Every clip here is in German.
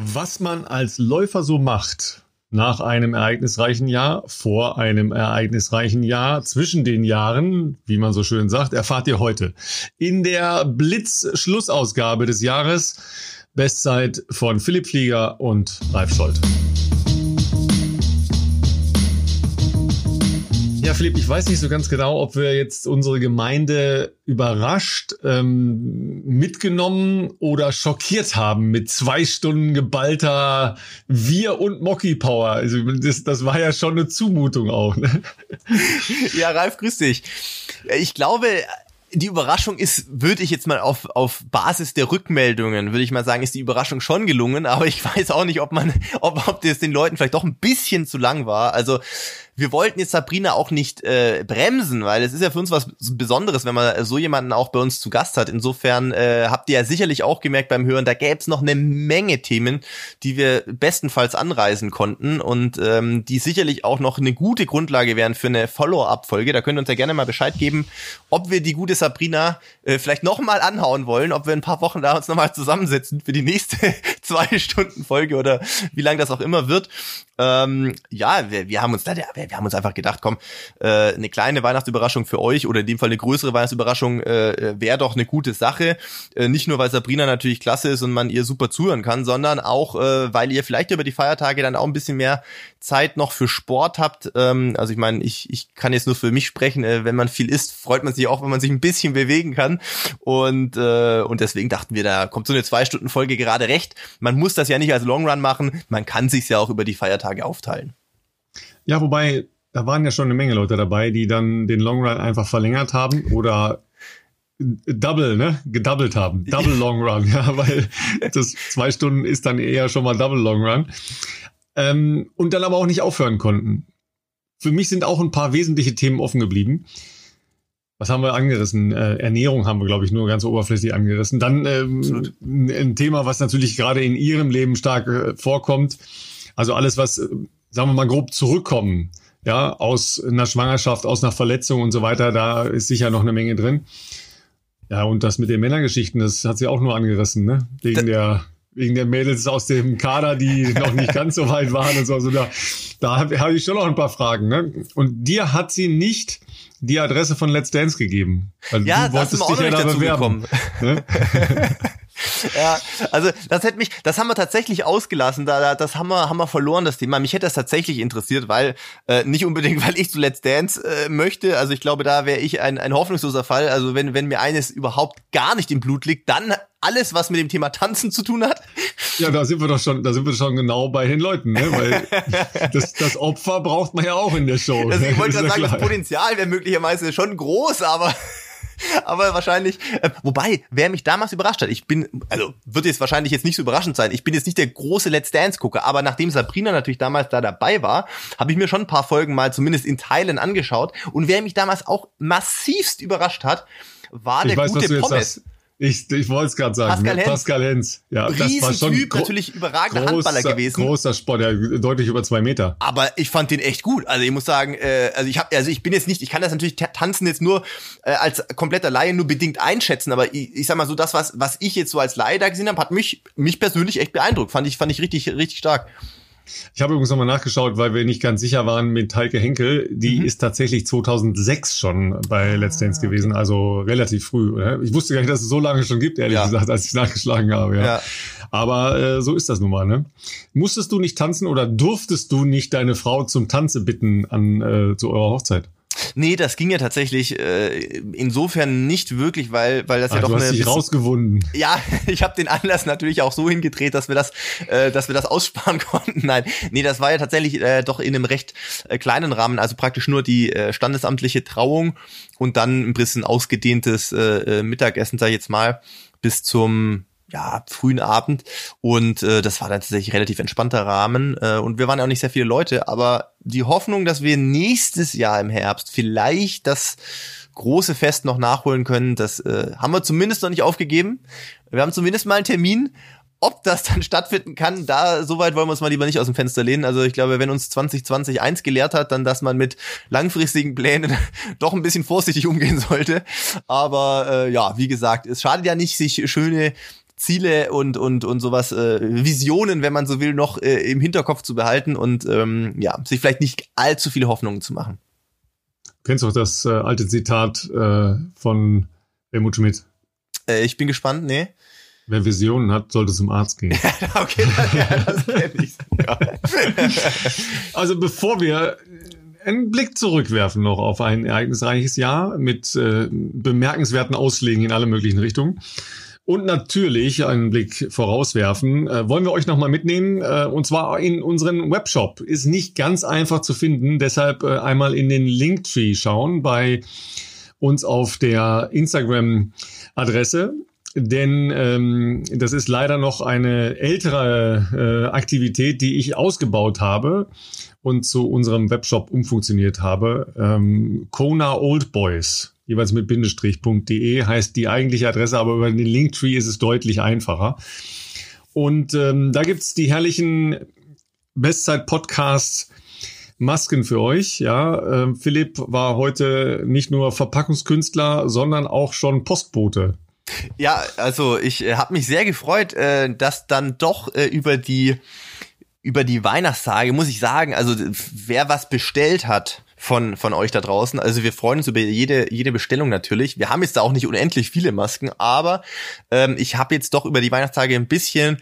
Was man als Läufer so macht nach einem ereignisreichen Jahr, vor einem ereignisreichen Jahr, zwischen den Jahren, wie man so schön sagt, erfahrt ihr heute. In der Blitz-Schlussausgabe des Jahres Bestzeit von Philipp Flieger und Ralf Scholz. Ja, Philipp, ich weiß nicht so ganz genau, ob wir jetzt unsere Gemeinde überrascht, ähm, mitgenommen oder schockiert haben mit zwei Stunden geballter Wir- und Mocky-Power. Also das, das war ja schon eine Zumutung auch. Ne? Ja, Ralf, grüß dich. Ich glaube, die Überraschung ist, würde ich jetzt mal auf, auf Basis der Rückmeldungen, würde ich mal sagen, ist die Überraschung schon gelungen, aber ich weiß auch nicht, ob man, ob, ob das den Leuten vielleicht doch ein bisschen zu lang war. Also wir wollten jetzt Sabrina auch nicht äh, bremsen, weil es ist ja für uns was Besonderes, wenn man so jemanden auch bei uns zu Gast hat. Insofern äh, habt ihr ja sicherlich auch gemerkt beim Hören, da gäbe es noch eine Menge Themen, die wir bestenfalls anreisen konnten und ähm, die sicherlich auch noch eine gute Grundlage wären für eine Follow-up-Folge. Da könnt ihr uns ja gerne mal Bescheid geben, ob wir die gute Sabrina äh, vielleicht nochmal anhauen wollen, ob wir ein paar Wochen da uns nochmal zusammensetzen für die nächste zwei Stunden Folge oder wie lang das auch immer wird. Ähm, ja, wir, wir haben uns da, wir, wir haben uns einfach gedacht, komm, äh, eine kleine Weihnachtsüberraschung für euch oder in dem Fall eine größere Weihnachtsüberraschung äh, wäre doch eine gute Sache. Äh, nicht nur, weil Sabrina natürlich klasse ist und man ihr super zuhören kann, sondern auch, äh, weil ihr vielleicht über die Feiertage dann auch ein bisschen mehr Zeit noch für Sport habt. Ähm, also ich meine, ich, ich kann jetzt nur für mich sprechen, äh, wenn man viel isst, freut man sich auch, wenn man sich ein bisschen bewegen kann. Und, äh, und deswegen dachten wir, da kommt so eine Zwei-Stunden-Folge gerade recht. Man muss das ja nicht als Long Run machen, man kann sich ja auch über die Feiertage aufteilen. Ja, wobei, da waren ja schon eine Menge Leute dabei, die dann den Long Run einfach verlängert haben oder Double, ne? Gedoubled haben. Double Long Run, ja, weil das zwei Stunden ist dann eher schon mal Double Long Run. Ähm, und dann aber auch nicht aufhören konnten. Für mich sind auch ein paar wesentliche Themen offen geblieben. Was haben wir angerissen? Äh, Ernährung haben wir, glaube ich, nur ganz oberflächlich angerissen. Dann ähm, ein Thema, was natürlich gerade in Ihrem Leben stark äh, vorkommt. Also alles, was, äh, sagen wir mal, grob zurückkommen, ja, aus einer Schwangerschaft, aus einer Verletzung und so weiter, da ist sicher noch eine Menge drin. Ja, und das mit den Männergeschichten, das hat sie auch nur angerissen, ne? Wegen der wegen der Mädels aus dem Kader, die noch nicht ganz so weit waren und so. Also da, da habe hab ich schon noch ein paar Fragen. Ne? Und dir hat sie nicht die Adresse von Let's Dance gegeben. Also ja, du wolltest dich ja da bewerben. Ne? ja, also das hätte mich, das haben wir tatsächlich ausgelassen, da, da das haben wir, haben wir verloren, das Thema. Mich hätte das tatsächlich interessiert, weil äh, nicht unbedingt, weil ich zu Let's Dance äh, möchte. Also ich glaube, da wäre ich ein, ein hoffnungsloser Fall. Also wenn, wenn mir eines überhaupt gar nicht im Blut liegt, dann alles, was mit dem Thema Tanzen zu tun hat. Ja, da sind wir doch schon, da sind wir schon genau bei den Leuten, ne? Weil das, das Opfer braucht man ja auch in der Show. Also ich wollte gerade sagen, klar. das Potenzial wäre möglicherweise schon groß, aber aber wahrscheinlich, äh, wobei, wer mich damals überrascht hat, ich bin, also wird jetzt wahrscheinlich jetzt nicht so überraschend sein, ich bin jetzt nicht der große Let's Dance-Gucker, aber nachdem Sabrina natürlich damals da dabei war, habe ich mir schon ein paar Folgen mal zumindest in Teilen angeschaut und wer mich damals auch massivst überrascht hat, war ich der weiß, gute Pommes. Ich, ich wollte es gerade sagen. Pascal? Hens. Pascal Hens. Ja, das war schon natürlich überragender großer, Handballer gewesen. Großer Sport, ja, deutlich über zwei Meter. Aber ich fand den echt gut. Also ich muss sagen, äh, also ich habe, also ich bin jetzt nicht, ich kann das natürlich tanzen jetzt nur äh, als kompletter Laie nur bedingt einschätzen, aber ich, ich sag mal so, das was was ich jetzt so als Laie da gesehen habe, hat mich mich persönlich echt beeindruckt. Fand ich fand ich richtig richtig stark. Ich habe übrigens nochmal nachgeschaut, weil wir nicht ganz sicher waren mit Heike Henkel. Die mhm. ist tatsächlich 2006 schon bei Let's Dance ah, gewesen, okay. also relativ früh. Oder? Ich wusste gar nicht, dass es so lange schon gibt, ehrlich ja. gesagt, als ich nachgeschlagen habe. Ja. ja. Aber äh, so ist das nun mal. Ne? Musstest du nicht tanzen oder durftest du nicht deine Frau zum Tanze bitten an äh, zu eurer Hochzeit? Nee, das ging ja tatsächlich äh, insofern nicht wirklich, weil weil das Ach, ja doch du hast eine dich rausgewunden. Ja, ich habe den Anlass natürlich auch so hingedreht, dass wir das äh, dass wir das aussparen konnten. Nein, nee, das war ja tatsächlich äh, doch in einem recht äh, kleinen Rahmen, also praktisch nur die äh, standesamtliche Trauung und dann ein bisschen ausgedehntes äh, äh Mittagessen, sag ich jetzt mal, bis zum ja, frühen Abend und äh, das war dann tatsächlich relativ entspannter Rahmen äh, und wir waren ja auch nicht sehr viele Leute, aber die Hoffnung, dass wir nächstes Jahr im Herbst vielleicht das große Fest noch nachholen können, das äh, haben wir zumindest noch nicht aufgegeben. Wir haben zumindest mal einen Termin. Ob das dann stattfinden kann, da soweit wollen wir uns mal lieber nicht aus dem Fenster lehnen. Also ich glaube, wenn uns 2020 eins gelehrt hat, dann, dass man mit langfristigen Plänen doch ein bisschen vorsichtig umgehen sollte. Aber äh, ja, wie gesagt, es schadet ja nicht, sich schöne Ziele und und und sowas äh, Visionen, wenn man so will, noch äh, im Hinterkopf zu behalten und ähm, ja, sich vielleicht nicht allzu viele Hoffnungen zu machen. Kennst du auch das äh, alte Zitat äh, von Helmut Schmidt? Äh, ich bin gespannt, nee. Wer Visionen hat, sollte zum Arzt gehen. okay, ja, das kenne ich. Ja. also bevor wir einen Blick zurückwerfen noch auf ein ereignisreiches Jahr mit äh, bemerkenswerten Ausschlägen in alle möglichen Richtungen. Und natürlich einen Blick vorauswerfen, äh, wollen wir euch nochmal mitnehmen, äh, und zwar in unseren Webshop. Ist nicht ganz einfach zu finden, deshalb äh, einmal in den Linktree schauen bei uns auf der Instagram-Adresse. Denn ähm, das ist leider noch eine ältere äh, Aktivität, die ich ausgebaut habe und zu unserem Webshop umfunktioniert habe. Ähm, Kona Old Boys jeweils mit Bindestrich.de heißt die eigentliche Adresse, aber über den Linktree ist es deutlich einfacher. Und ähm, da gibt's die herrlichen Bestzeit-Podcasts Masken für euch. Ja, äh, Philipp war heute nicht nur Verpackungskünstler, sondern auch schon Postbote. Ja, also ich äh, habe mich sehr gefreut, äh, dass dann doch äh, über die über die Weihnachtstage muss ich sagen, also wer was bestellt hat, von, von euch da draußen. Also wir freuen uns über jede, jede Bestellung natürlich. Wir haben jetzt da auch nicht unendlich viele Masken, aber ähm, ich habe jetzt doch über die Weihnachtstage ein bisschen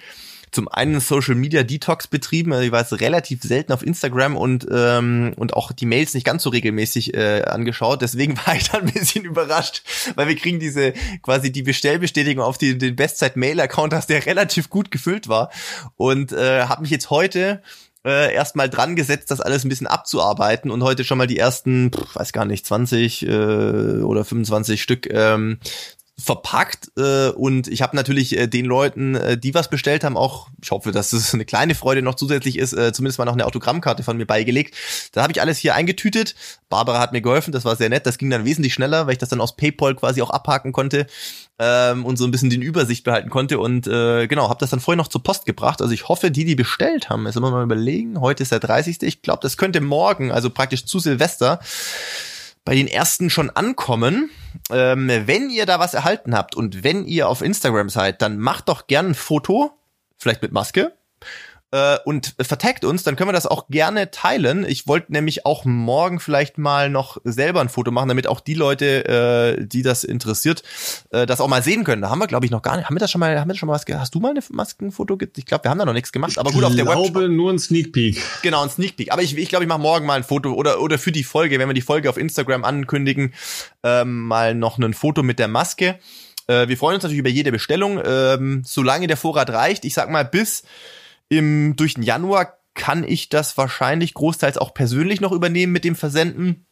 zum einen Social Media Detox betrieben. Also ich war jetzt relativ selten auf Instagram und ähm, und auch die Mails nicht ganz so regelmäßig äh, angeschaut. Deswegen war ich dann ein bisschen überrascht, weil wir kriegen diese quasi die Bestellbestätigung auf die, den Bestzeit Mail Account, dass der relativ gut gefüllt war und äh, habe mich jetzt heute äh, erstmal dran gesetzt, das alles ein bisschen abzuarbeiten und heute schon mal die ersten, pff, weiß gar nicht, 20 äh, oder 25 Stück ähm, verpackt äh, und ich habe natürlich äh, den Leuten, äh, die was bestellt haben, auch, ich hoffe, dass es das eine kleine Freude noch zusätzlich ist, äh, zumindest mal noch eine Autogrammkarte von mir beigelegt. Da habe ich alles hier eingetütet. Barbara hat mir geholfen, das war sehr nett. Das ging dann wesentlich schneller, weil ich das dann aus PayPal quasi auch abhaken konnte ähm, und so ein bisschen den Übersicht behalten konnte und äh, genau, habe das dann vorher noch zur Post gebracht. Also ich hoffe, die, die bestellt haben, jetzt immer mal überlegen, heute ist der 30. Ich glaube, das könnte morgen, also praktisch zu Silvester, bei den ersten schon ankommen. Ähm, wenn ihr da was erhalten habt und wenn ihr auf Instagram seid, dann macht doch gern ein Foto, vielleicht mit Maske, äh, und vertagt uns, dann können wir das auch gerne teilen. Ich wollte nämlich auch morgen vielleicht mal noch selber ein Foto machen, damit auch die Leute, äh, die das interessiert, äh, das auch mal sehen können. Da haben wir, glaube ich, noch gar nicht. Haben wir das schon mal, haben wir schon mal was Hast du mal ein Maskenfoto? Ich glaube, wir haben da noch nichts gemacht. Aber gut, auf der Website. Ich glaube, nur ein Sneak Peek. Genau, ein Sneak Peek. Aber ich, ich glaube, ich mache morgen mal ein Foto oder, oder für die Folge, wenn wir die Folge auf Instagram ankündigen, ähm, mal noch ein Foto mit der Maske. Äh, wir freuen uns natürlich über jede Bestellung, ähm, solange der Vorrat reicht. Ich sag mal, bis im, durch den Januar kann ich das wahrscheinlich großteils auch persönlich noch übernehmen mit dem Versenden.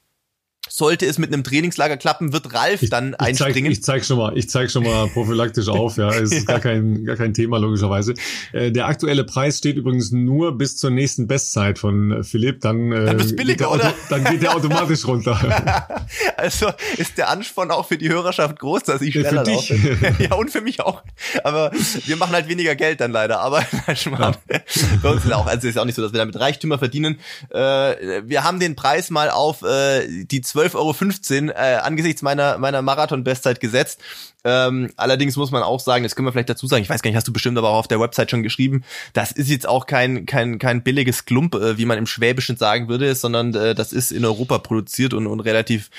Sollte es mit einem Trainingslager klappen, wird Ralf ich, dann ich einspringen. Zeig, ich zeig schon mal, ich zeig schon mal prophylaktisch auf, ja. Es ist ja. gar kein, gar kein Thema, logischerweise. Äh, der aktuelle Preis steht übrigens nur bis zur nächsten Bestzeit von äh, Philipp. Dann, äh, dann, billiger, geht, der Auto, dann geht der automatisch runter. also ist der Ansporn auch für die Hörerschaft groß, dass ich schneller für dich. laufe. ja, und für mich auch. Aber wir machen halt weniger Geld dann leider. Aber ja. bei uns ist auch, also ist auch nicht so, dass wir damit Reichtümer verdienen. Äh, wir haben den Preis mal auf äh, die 12,15 Euro äh, angesichts meiner, meiner Marathon-Bestzeit gesetzt. Ähm, allerdings muss man auch sagen, das können wir vielleicht dazu sagen, ich weiß gar nicht, hast du bestimmt aber auch auf der Website schon geschrieben, das ist jetzt auch kein, kein, kein billiges Klump, äh, wie man im Schwäbischen sagen würde, sondern äh, das ist in Europa produziert und, und relativ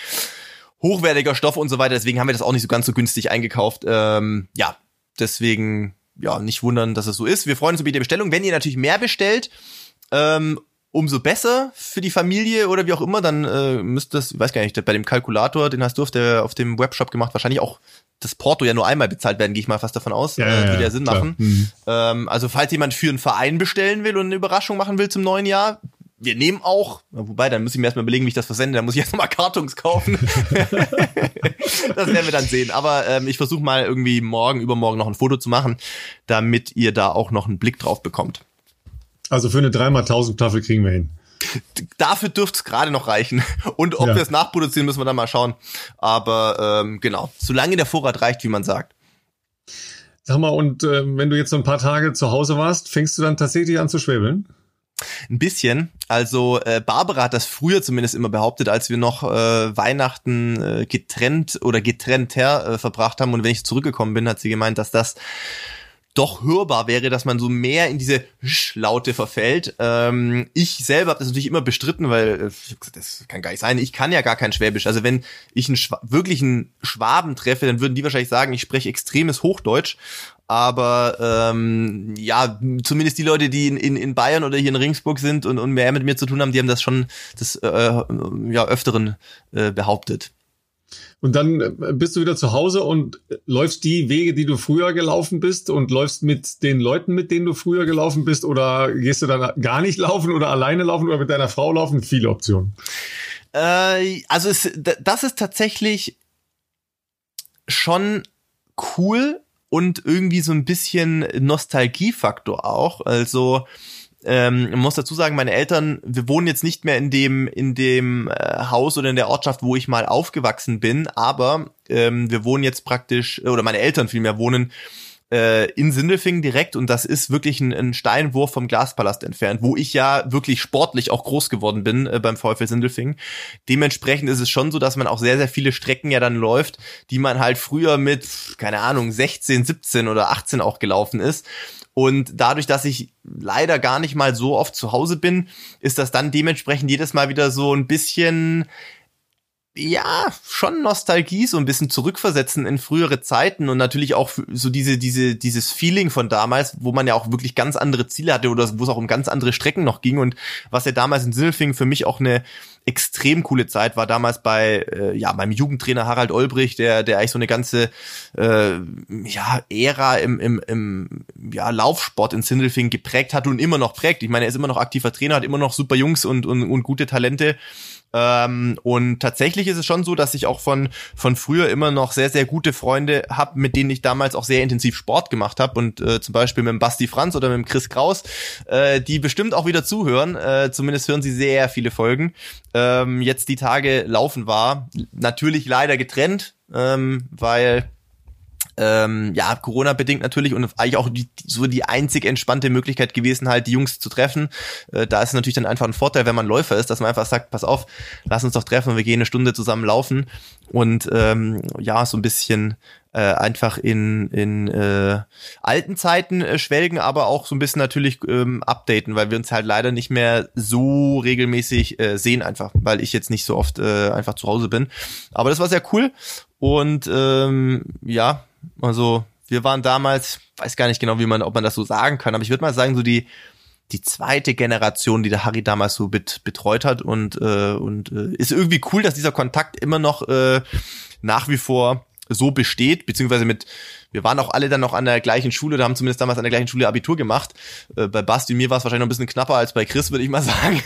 hochwertiger Stoff und so weiter. Deswegen haben wir das auch nicht so ganz so günstig eingekauft. Ähm, ja, deswegen ja nicht wundern, dass es so ist. Wir freuen uns über jede Bestellung. Wenn ihr natürlich mehr bestellt ähm, umso besser für die Familie oder wie auch immer, dann äh, müsste das, ich weiß gar nicht, bei dem Kalkulator, den hast du auf, der, auf dem Webshop gemacht, wahrscheinlich auch das Porto ja nur einmal bezahlt werden, gehe ich mal fast davon aus, ja, äh, würde ja Sinn klar. machen. Mhm. Ähm, also falls jemand für einen Verein bestellen will und eine Überraschung machen will zum neuen Jahr, wir nehmen auch, wobei, dann muss ich mir erstmal überlegen, wie ich das versende, dann muss ich erst mal Kartons kaufen. das werden wir dann sehen. Aber ähm, ich versuche mal irgendwie morgen, übermorgen noch ein Foto zu machen, damit ihr da auch noch einen Blick drauf bekommt. Also für eine 3x1000 Tafel kriegen wir hin. Dafür dürfte es gerade noch reichen. Und ob Ja. wir es nachproduzieren, müssen wir dann mal schauen. Aber ähm, genau, solange der Vorrat reicht, wie man sagt. Sag mal, und äh, wenn du jetzt so ein paar Tage zu Hause warst, fängst du dann tatsächlich an zu schwebeln? Ein bisschen. Also äh, Barbara hat das früher zumindest immer behauptet, als wir noch äh, Weihnachten äh, getrennt oder getrennter äh, verbracht haben. Und wenn ich zurückgekommen bin, hat sie gemeint, dass das doch hörbar wäre, dass man so mehr in diese Sch-Laute verfällt. Ähm, ich selber habe das natürlich immer bestritten, weil äh, das kann gar nicht sein. Ich kann ja gar kein Schwäbisch. Also wenn ich einen Schwa wirklich einen Schwaben treffe, dann würden die wahrscheinlich sagen, ich spreche extremes Hochdeutsch. Aber ähm, ja, zumindest die Leute, die in, in, in Bayern oder hier in Ringsburg sind und, und mehr mit mir zu tun haben, die haben das schon des äh, ja, öfteren äh, behauptet. Und dann äh, bist du wieder zu Hause und läufst die Wege, die du früher gelaufen bist und läufst mit den Leuten, mit denen du früher gelaufen bist oder gehst du dann gar nicht laufen oder alleine laufen oder mit deiner Frau laufen? Viele Optionen. Äh, also es, das ist tatsächlich schon cool, und irgendwie so ein bisschen Nostalgiefaktor auch. Also ähm, muss dazu sagen, meine Eltern, wir wohnen jetzt nicht mehr in dem in dem äh, Haus oder in der Ortschaft, wo ich mal aufgewachsen bin, aber ähm, wir wohnen jetzt praktisch oder meine Eltern vielmehr wohnen äh, in Sindelfingen direkt und das ist wirklich ein, ein Steinwurf vom Glaspalast entfernt, wo ich ja wirklich sportlich auch groß geworden bin äh, beim VfL Sindelfingen. Dementsprechend ist es schon so, dass man auch sehr, sehr viele Strecken ja dann läuft, die man halt früher mit, keine Ahnung, 16, 17 oder 18 auch gelaufen ist. Und dadurch, dass ich leider gar nicht mal so oft zu Hause bin, ist das dann dementsprechend jedes Mal wieder so ein bisschen, ja, schon Nostalgie so ein bisschen zurückversetzen in frühere Zeiten und natürlich auch so diese, diese, dieses Feeling von damals, wo man ja auch wirklich ganz andere Ziele hatte oder wo es auch um ganz andere Strecken noch ging und was ja damals in Sindelfingen für mich auch eine extrem coole Zeit war damals bei, äh, ja, meinem Jugendtrainer Harald Olbrich, der, der eigentlich so eine ganze, äh, ja, Ära im, im, im, ja, Laufsport in Sindelfingen geprägt hat und immer noch prägt. Ich meine, er ist immer noch aktiver Trainer, hat immer noch super Jungs und, und, und gute Talente ähm, und tatsächlich ist es schon so, dass ich auch von, von früher immer noch sehr, sehr gute Freunde habe, mit denen ich damals auch sehr intensiv Sport gemacht habe. Und äh, zum Beispiel mit dem Basti Franz oder mit dem Chris Kraus, äh, die bestimmt auch wieder zuhören. Äh, zumindest hören sie sehr viele Folgen. Ähm, jetzt die Tage laufen war. Natürlich leider getrennt, ähm, weil ähm, ja, Corona-bedingt natürlich und eigentlich auch die, so die einzig entspannte Möglichkeit gewesen, halt die Jungs zu treffen. Äh, da ist natürlich dann einfach ein Vorteil, wenn man Läufer ist, dass man einfach sagt, pass auf, lass uns doch treffen, wir gehen eine Stunde zusammen laufen und ähm, ja, so ein bisschen äh, einfach in, in äh, alten Zeiten äh, schwelgen, aber auch so ein bisschen natürlich ähm, updaten, weil wir uns halt leider nicht mehr so regelmäßig äh, sehen einfach, weil ich jetzt nicht so oft äh, einfach zu Hause bin. Aber das war sehr cool und ähm, ja, also wir waren damals, weiß gar nicht genau, wie man, ob man das so sagen kann, aber ich würde mal sagen, so die die zweite Generation, die der Harry damals so bet, betreut hat und äh, und äh, ist irgendwie cool, dass dieser Kontakt immer noch äh, nach wie vor so besteht, beziehungsweise mit wir waren auch alle dann noch an der gleichen Schule, da haben zumindest damals an der gleichen Schule Abitur gemacht. Äh, bei Basti und mir war es wahrscheinlich noch ein bisschen knapper als bei Chris, würde ich mal sagen.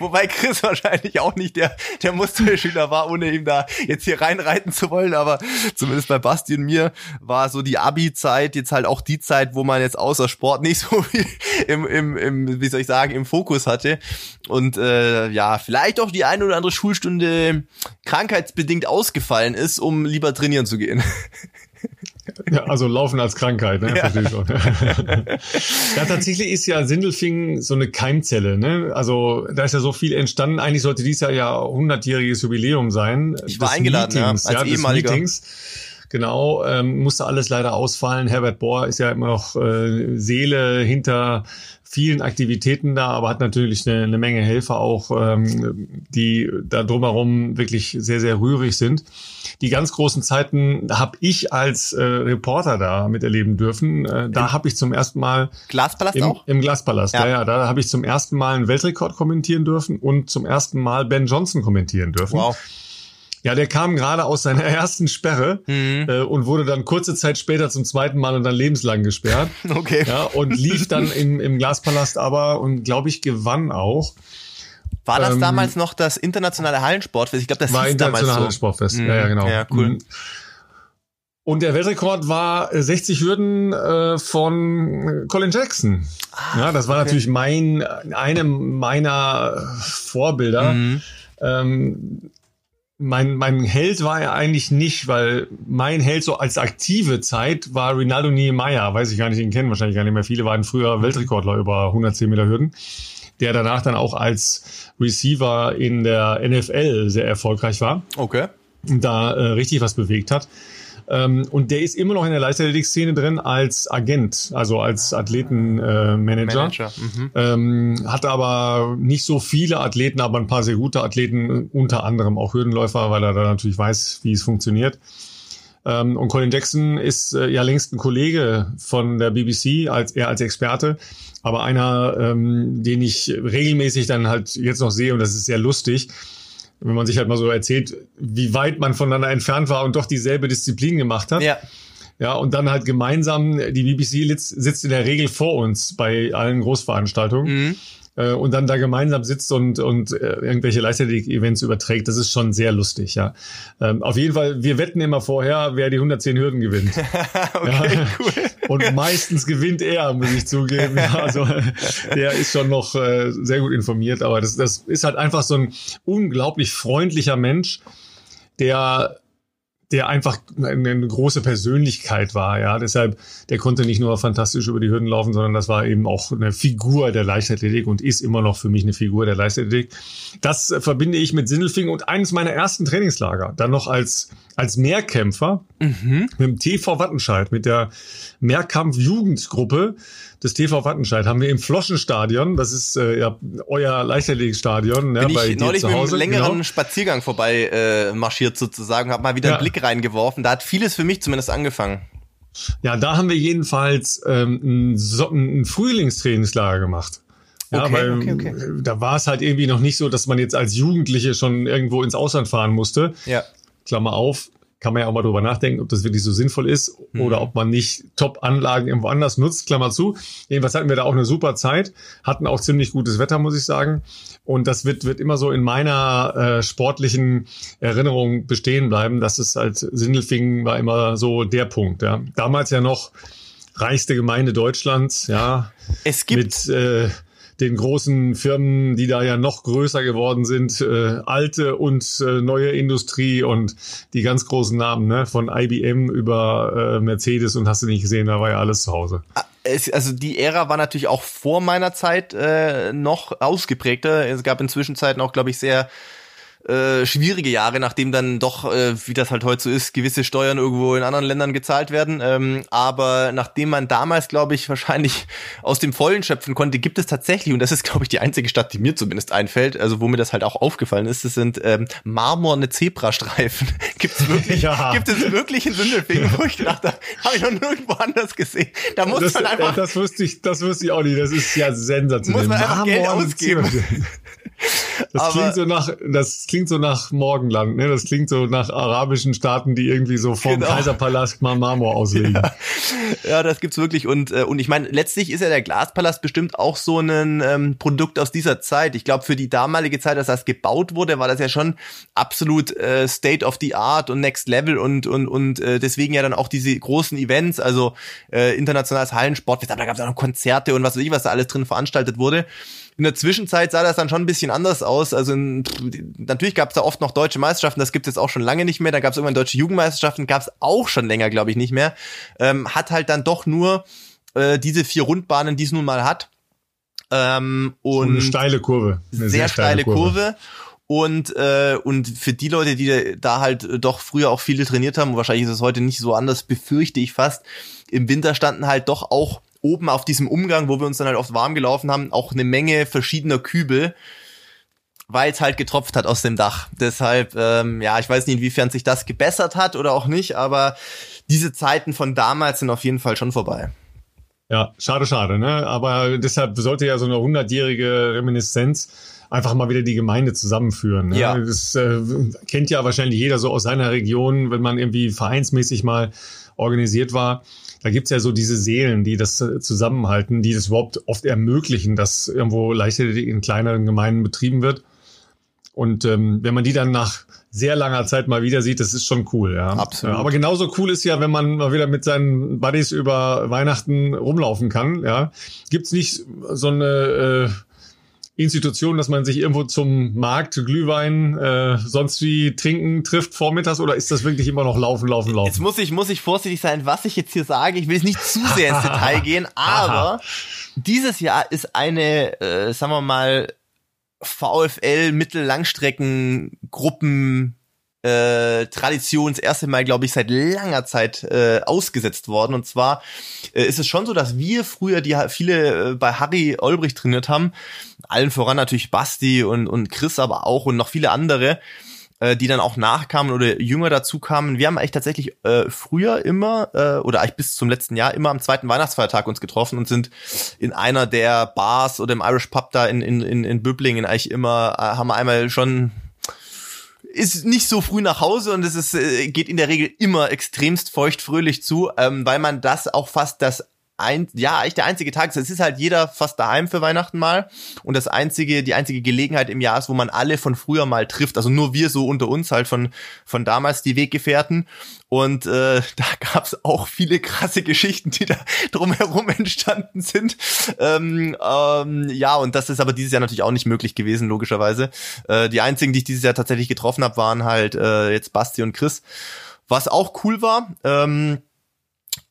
Wobei Chris wahrscheinlich auch nicht der, der Musterschüler war, ohne ihm da jetzt hier reinreiten zu wollen. Aber zumindest bei Basti und mir war so die Abi-Zeit jetzt halt auch die Zeit, wo man jetzt außer Sport nicht so viel im, im, im wie soll ich sagen, im Fokus hatte. Und äh, ja, vielleicht auch die eine oder andere Schulstunde krankheitsbedingt ausgefallen ist, um lieber trainieren zu gehen. Ja, also Laufen als Krankheit, ne? Ja. ja, tatsächlich ist ja Sindelfingen so eine Keimzelle, ne? Also da ist ja so viel entstanden. Eigentlich sollte dies Jahr ja 100-jähriges Jubiläum sein. Ich war eingeladen, Meetings, ja, als ja, ehemaliger. Meetings. Genau, ähm, musste alles leider ausfallen. Herbert Bohr ist ja immer noch äh, Seele hinter vielen Aktivitäten da, aber hat natürlich eine, eine Menge Helfer auch, ähm, die da drumherum wirklich sehr, sehr rührig sind. Die ganz großen Zeiten habe ich als äh, Reporter da miterleben dürfen. Äh, da habe ich zum ersten Mal Glaspalast im, auch? Im Glaspalast, ja, ja, ja da habe ich zum ersten Mal einen Weltrekord kommentieren dürfen und zum ersten Mal Ben Johnson kommentieren dürfen. Wow. Ja, der kam gerade aus seiner ersten Sperre mhm. äh, und wurde dann kurze Zeit später zum zweiten Mal und dann lebenslang gesperrt. Okay. Ja, und lief dann im, im Glaspalast aber und glaube ich gewann auch. War das ähm, damals noch das internationale Hallensportfest? Ich glaube, das war hieß damals so. Hallensportfest. Mhm. Ja, ja, genau. Ja, cool. Mhm. Und der Weltrekord war 60 Hürden äh, von Colin Jackson. Ah, ja, das war okay. natürlich mein, eine meiner Vorbilder. Mhm. Ähm, mein, mein Held war er eigentlich nicht, weil mein Held so als aktive Zeit war Rinaldo Niemeyer. Weiß ich gar nicht, ihn kennen wahrscheinlich gar nicht mehr. Viele waren früher Weltrekordler über 110 Meter Hürden. Der danach dann auch als Receiver in der NFL sehr erfolgreich war. Okay. Und da äh, richtig was bewegt hat. Ähm, und der ist immer noch in der Leichtathletik-Szene drin als Agent, also als Athletenmanager. Äh, mhm. ähm, hat aber nicht so viele Athleten, aber ein paar sehr gute Athleten, unter anderem auch Hürdenläufer, weil er da natürlich weiß, wie es funktioniert. Ähm, und Colin Jackson ist äh, ja längst ein Kollege von der BBC, als er als Experte, aber einer, ähm, den ich regelmäßig dann halt jetzt noch sehe und das ist sehr lustig wenn man sich halt mal so erzählt, wie weit man voneinander entfernt war und doch dieselbe Disziplin gemacht hat. Ja. Ja, und dann halt gemeinsam, die BBC sitzt in der Regel vor uns bei allen Großveranstaltungen. Mhm äh, und dann da gemeinsam sitzt und, und äh, irgendwelche Leichtathletik-Events überträgt. Das ist schon sehr lustig, ja. Ähm, auf jeden Fall, wir wetten immer vorher, wer die 110 Hürden gewinnt. okay, ja. cool. Und meistens gewinnt er, muss ich zugeben. Ja, also der ist schon noch äh, sehr gut informiert, aber das, das ist halt einfach so ein unglaublich freundlicher Mensch, der der einfach eine große Persönlichkeit war, ja. Deshalb, der konnte nicht nur fantastisch über die Hürden laufen, sondern das war eben auch eine Figur der Leichtathletik und ist immer noch für mich eine Figur der Leichtathletik. Das verbinde ich mit Sindelfing und eines meiner ersten Trainingslager, dann noch als, als Mehrkämpfer mhm. mit dem TV Wattenscheid, mit der Mehrkampf-Jugendgruppe des TV Wattenscheid haben wir im Floschenstadion, das ist äh, ja euer Leichtathletikstadion. Ja, Bin bei ich neulich mit einem längeren genau. Spaziergang vorbei äh, marschiert sozusagen, habe mal wieder ja. einen Blick reingeworfen. Da hat vieles für mich zumindest angefangen. Ja, da haben wir jedenfalls ähm, ein, so ein Frühlingstrainingslager gemacht. Ja, okay, weil okay, okay. da war es halt irgendwie noch nicht so, dass man jetzt als Jugendliche schon irgendwo ins Ausland fahren musste. Ja. Klammer auf, kann man ja auch mal drüber nachdenken, ob das wirklich so sinnvoll ist mhm. oder ob man nicht Top-Anlagen irgendwo anders nutzt, Klammer zu. Jedenfalls hatten wir da auch eine super Zeit, hatten auch ziemlich gutes Wetter, muss ich sagen. Und das wird, wird immer so in meiner äh, sportlichen Erinnerung bestehen bleiben, dass es halt Sindelfingen war immer so der Punkt. Ja. Damals ja noch reichste Gemeinde Deutschlands, ja. Es gibt mit, äh, den großen Firmen, die da ja noch größer geworden sind, äh, alte und äh, neue Industrie und die ganz großen Namen, ne, von IBM über äh, Mercedes und hast du nicht gesehen, da war ja alles zu Hause. Ah, also die Ära war natürlich auch vor meiner Zeit äh, noch ausgeprägter. Es gab in Zwischenzeiten auch, glaube ich, sehr äh, schwierige Jahre, nachdem dann doch, äh, wie das halt heute so ist, gewisse Steuern irgendwo in anderen Ländern gezahlt werden. Ähm, aber nachdem man damals, glaube ich, wahrscheinlich aus dem Vollen schöpfen konnte, gibt es tatsächlich, und das ist, glaube ich, die einzige Stadt, die mir zumindest einfällt, also wo mir das halt auch aufgefallen ist, das sind ähm, marmorne Zebrastreifen. gibt es wirklich, ja. gibt es wirklich in Sindelfingen, wo ich gedacht habe, habe ich noch nirgendwo anders gesehen. Da muss das, man einfach. Das wusste ich, das wusste ich auch nicht. Das ist ja sensationell. Muss man einfach Geld ausgeben. Das Aber klingt so nach, das klingt so nach Morgenland, ne? Das klingt so nach arabischen Staaten, die irgendwie so vom genau. Kaiserpalast mal Marmor auslegen. Ja, ja das gibt's wirklich und äh, und ich meine, letztlich ist ja der Glaspalast bestimmt auch so ein ähm, Produkt aus dieser Zeit. Ich glaube, für die damalige Zeit, dass das gebaut wurde, war das ja schon absolut äh, State of the Art und Next Level und und und äh, deswegen ja dann auch diese großen Events, also äh, internationales Hallensport, da gab es auch noch Konzerte und was weiß ich, was da alles drin veranstaltet wurde. In der Zwischenzeit sah das dann schon ein bisschen anders aus. Also in, natürlich gab es da oft noch deutsche Meisterschaften, das gibt es jetzt auch schon lange nicht mehr. Da gab es irgendwann deutsche Jugendmeisterschaften, gab es auch schon länger, glaube ich, nicht mehr. Ähm, hat halt dann doch nur äh, diese vier Rundbahnen, die es nun mal hat. Ähm, und so eine steile Kurve. Eine sehr, sehr steile, steile Kurve. Kurve. Und, äh, und für die Leute, die da halt doch früher auch viele trainiert haben, wahrscheinlich ist es heute nicht so anders, befürchte ich fast, im Winter standen halt doch auch oben auf diesem Umgang, wo wir uns dann halt oft warm gelaufen haben, auch eine Menge verschiedener Kübel, weil es halt getropft hat aus dem Dach. Deshalb, ähm, ja, ich weiß nicht, inwiefern sich das gebessert hat oder auch nicht, aber diese Zeiten von damals sind auf jeden Fall schon vorbei. Ja, schade, schade, ne? Aber deshalb sollte ja so eine hundertjährige Reminiszenz einfach mal wieder die Gemeinde zusammenführen. Ne? Ja. Das äh, kennt ja wahrscheinlich jeder so aus seiner Region, wenn man irgendwie vereinsmäßig mal organisiert war da gibt's ja so diese Seelen, die das äh, zusammenhalten, die das überhaupt oft ermöglichen, dass irgendwo Leichtathletik in kleineren Gemeinden betrieben wird. Und ähm, wenn man die dann nach sehr langer Zeit mal wieder sieht, das ist schon cool, ja. Absolut. aber genauso cool ist ja, wenn man mal wieder mit seinen Buddies über Weihnachten rumlaufen kann, ja. Gibt's nicht so eine äh, Institution, dass man sich irgendwo zum Markt Glühwein äh, sonst wie trinken trifft vormittags oder ist das wirklich immer noch laufen, laufen, laufen? Jetzt muss ich muss ich vorsichtig sein, was ich jetzt hier sage. Ich will jetzt nicht zu sehr ins Detail gehen, aber dieses Jahr ist eine, äh, sagen wir mal, VfL Mittellangstreckengruppen äh, Tradition das erste Mal, glaube ich, seit langer Zeit äh, ausgesetzt worden. Und zwar äh, ist es schon so, dass wir früher, die viele äh, bei Harry Olbrich trainiert haben, allen voran natürlich Basti und, und Chris, aber auch und noch viele andere, äh, die dann auch nachkamen oder jünger dazu kamen. Wir haben eigentlich tatsächlich äh, früher immer äh, oder eigentlich bis zum letzten Jahr immer am zweiten Weihnachtsfeiertag uns getroffen und sind in einer der Bars oder im Irish Pub da in, in, in, in Böblingen eigentlich immer, äh, haben wir einmal schon ist nicht so früh nach Hause und es ist, äh, geht in der Regel immer extremst feucht fröhlich zu, ähm, weil man das auch fast das ein, ja, eigentlich der einzige Tag ist. Es ist halt jeder fast daheim für Weihnachten mal. Und das einzige, die einzige Gelegenheit im Jahr ist, wo man alle von früher mal trifft. Also nur wir so unter uns halt von, von damals die Weggefährten. Und äh, da gab's auch viele krasse Geschichten, die da drumherum entstanden sind. Ähm, ähm, ja, und das ist aber dieses Jahr natürlich auch nicht möglich gewesen, logischerweise. Äh, die einzigen, die ich dieses Jahr tatsächlich getroffen habe, waren halt äh, jetzt Basti und Chris. Was auch cool war, ähm,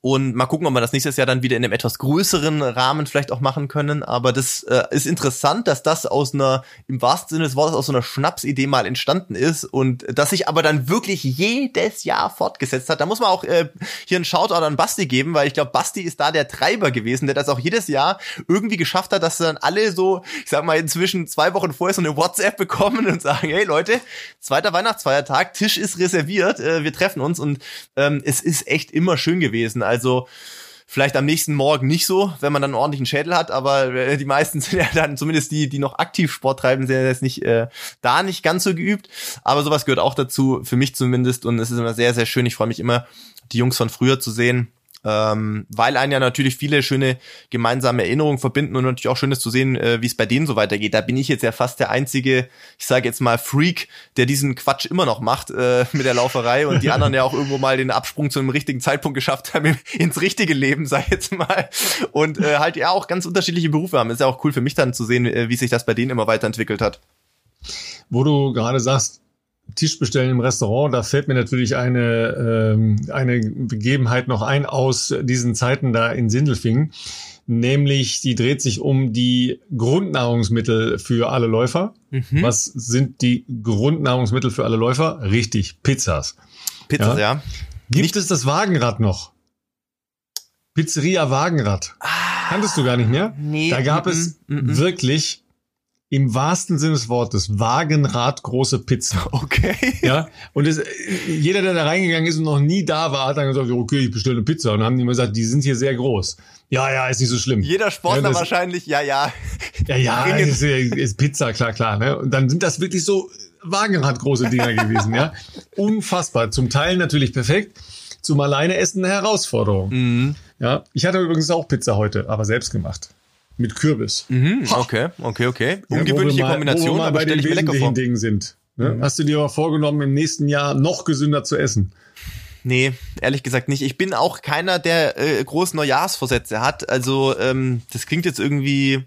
und mal gucken, ob wir das nächstes Jahr dann wieder in einem etwas größeren Rahmen vielleicht auch machen können. Aber das äh, ist interessant, dass das aus einer, im wahrsten Sinne des Wortes, aus so einer Schnapsidee mal entstanden ist und dass sich aber dann wirklich jedes Jahr fortgesetzt hat. Da muss man auch äh, hier einen Shoutout an Basti geben, weil ich glaube, Basti ist da der Treiber gewesen, der das auch jedes Jahr irgendwie geschafft hat, dass dann alle so, ich sag mal, inzwischen zwei Wochen vorher so eine WhatsApp bekommen und sagen, hey Leute, zweiter Weihnachtsfeiertag, Tisch ist reserviert, äh, wir treffen uns und ähm, es ist echt immer schön gewesen. Also vielleicht am nächsten Morgen nicht so, wenn man dann einen ordentlichen Schädel hat, aber äh, die meisten sind ja dann, zumindest die, die noch aktiv Sport treiben, sind ja jetzt nicht äh, da nicht ganz so geübt. Aber sowas gehört auch dazu, für mich zumindest. Und es ist immer sehr, sehr schön. Ich freue mich immer, die Jungs von früher zu sehen ähm, weil einen ja natürlich viele schöne gemeinsame Erinnerungen verbinden und natürlich auch schön ist zu sehen, äh, wie es bei denen so weitergeht. Da bin ich jetzt ja fast der einzige, ich sage jetzt mal Freak, der diesen Quatsch immer noch macht äh, mit der Lauferei und die anderen ja auch irgendwo mal den Absprung zu einem richtigen Zeitpunkt geschafft haben ins richtige Leben, sag ich jetzt mal. Und äh, halt ja auch ganz unterschiedliche Berufe haben. Ist ja auch cool für mich dann zu sehen, äh, wie sich das bei denen immer weiterentwickelt hat. Wo du gerade sagst, Tisch bestellen im Restaurant, da fällt mir natürlich eine, ähm, eine Begebenheit noch ein aus diesen Zeiten da in Sindelfingen. Nämlich, die dreht sich um die Grundnahrungsmittel für alle Läufer. Mhm. Was sind die Grundnahrungsmittel für alle Läufer? Richtig, Pizzas. Pizzas, ja. ja. Gibt nicht es das Wagenrad noch? Pizzeria Wagenrad. Ah, Kanntest du gar nicht mehr? Nee. Da gab mm -mm, es mm wirklich im wahrsten Sinne des Wortes Wagenrad große Pizza. Okay. Ja. Und es, jeder, der da reingegangen ist und noch nie da war, hat dann gesagt, okay, ich bestelle eine Pizza. Und dann haben die immer gesagt, die sind hier sehr groß. Ja, ja, ist nicht so schlimm. Jeder Sportler ja, das, wahrscheinlich, ja, ja. Ja, ja, ist, ist Pizza, klar, klar. Ne? Und dann sind das wirklich so Wagenrad große Dinger gewesen, ja. Unfassbar. Zum Teil natürlich perfekt. Zum alleine essen eine Herausforderung. Mhm. Ja. Ich hatte übrigens auch Pizza heute, aber selbst gemacht mit Kürbis. Mhm, okay, okay, okay. Ungewöhnliche ja, mal, Kombination, mal aber mir lecker vor. Dingen sind. Ne? Mhm. Hast du dir aber vorgenommen, im nächsten Jahr noch gesünder zu essen? Nee, ehrlich gesagt nicht. Ich bin auch keiner, der äh, groß Neujahrsvorsätze hat. Also ähm, das klingt jetzt irgendwie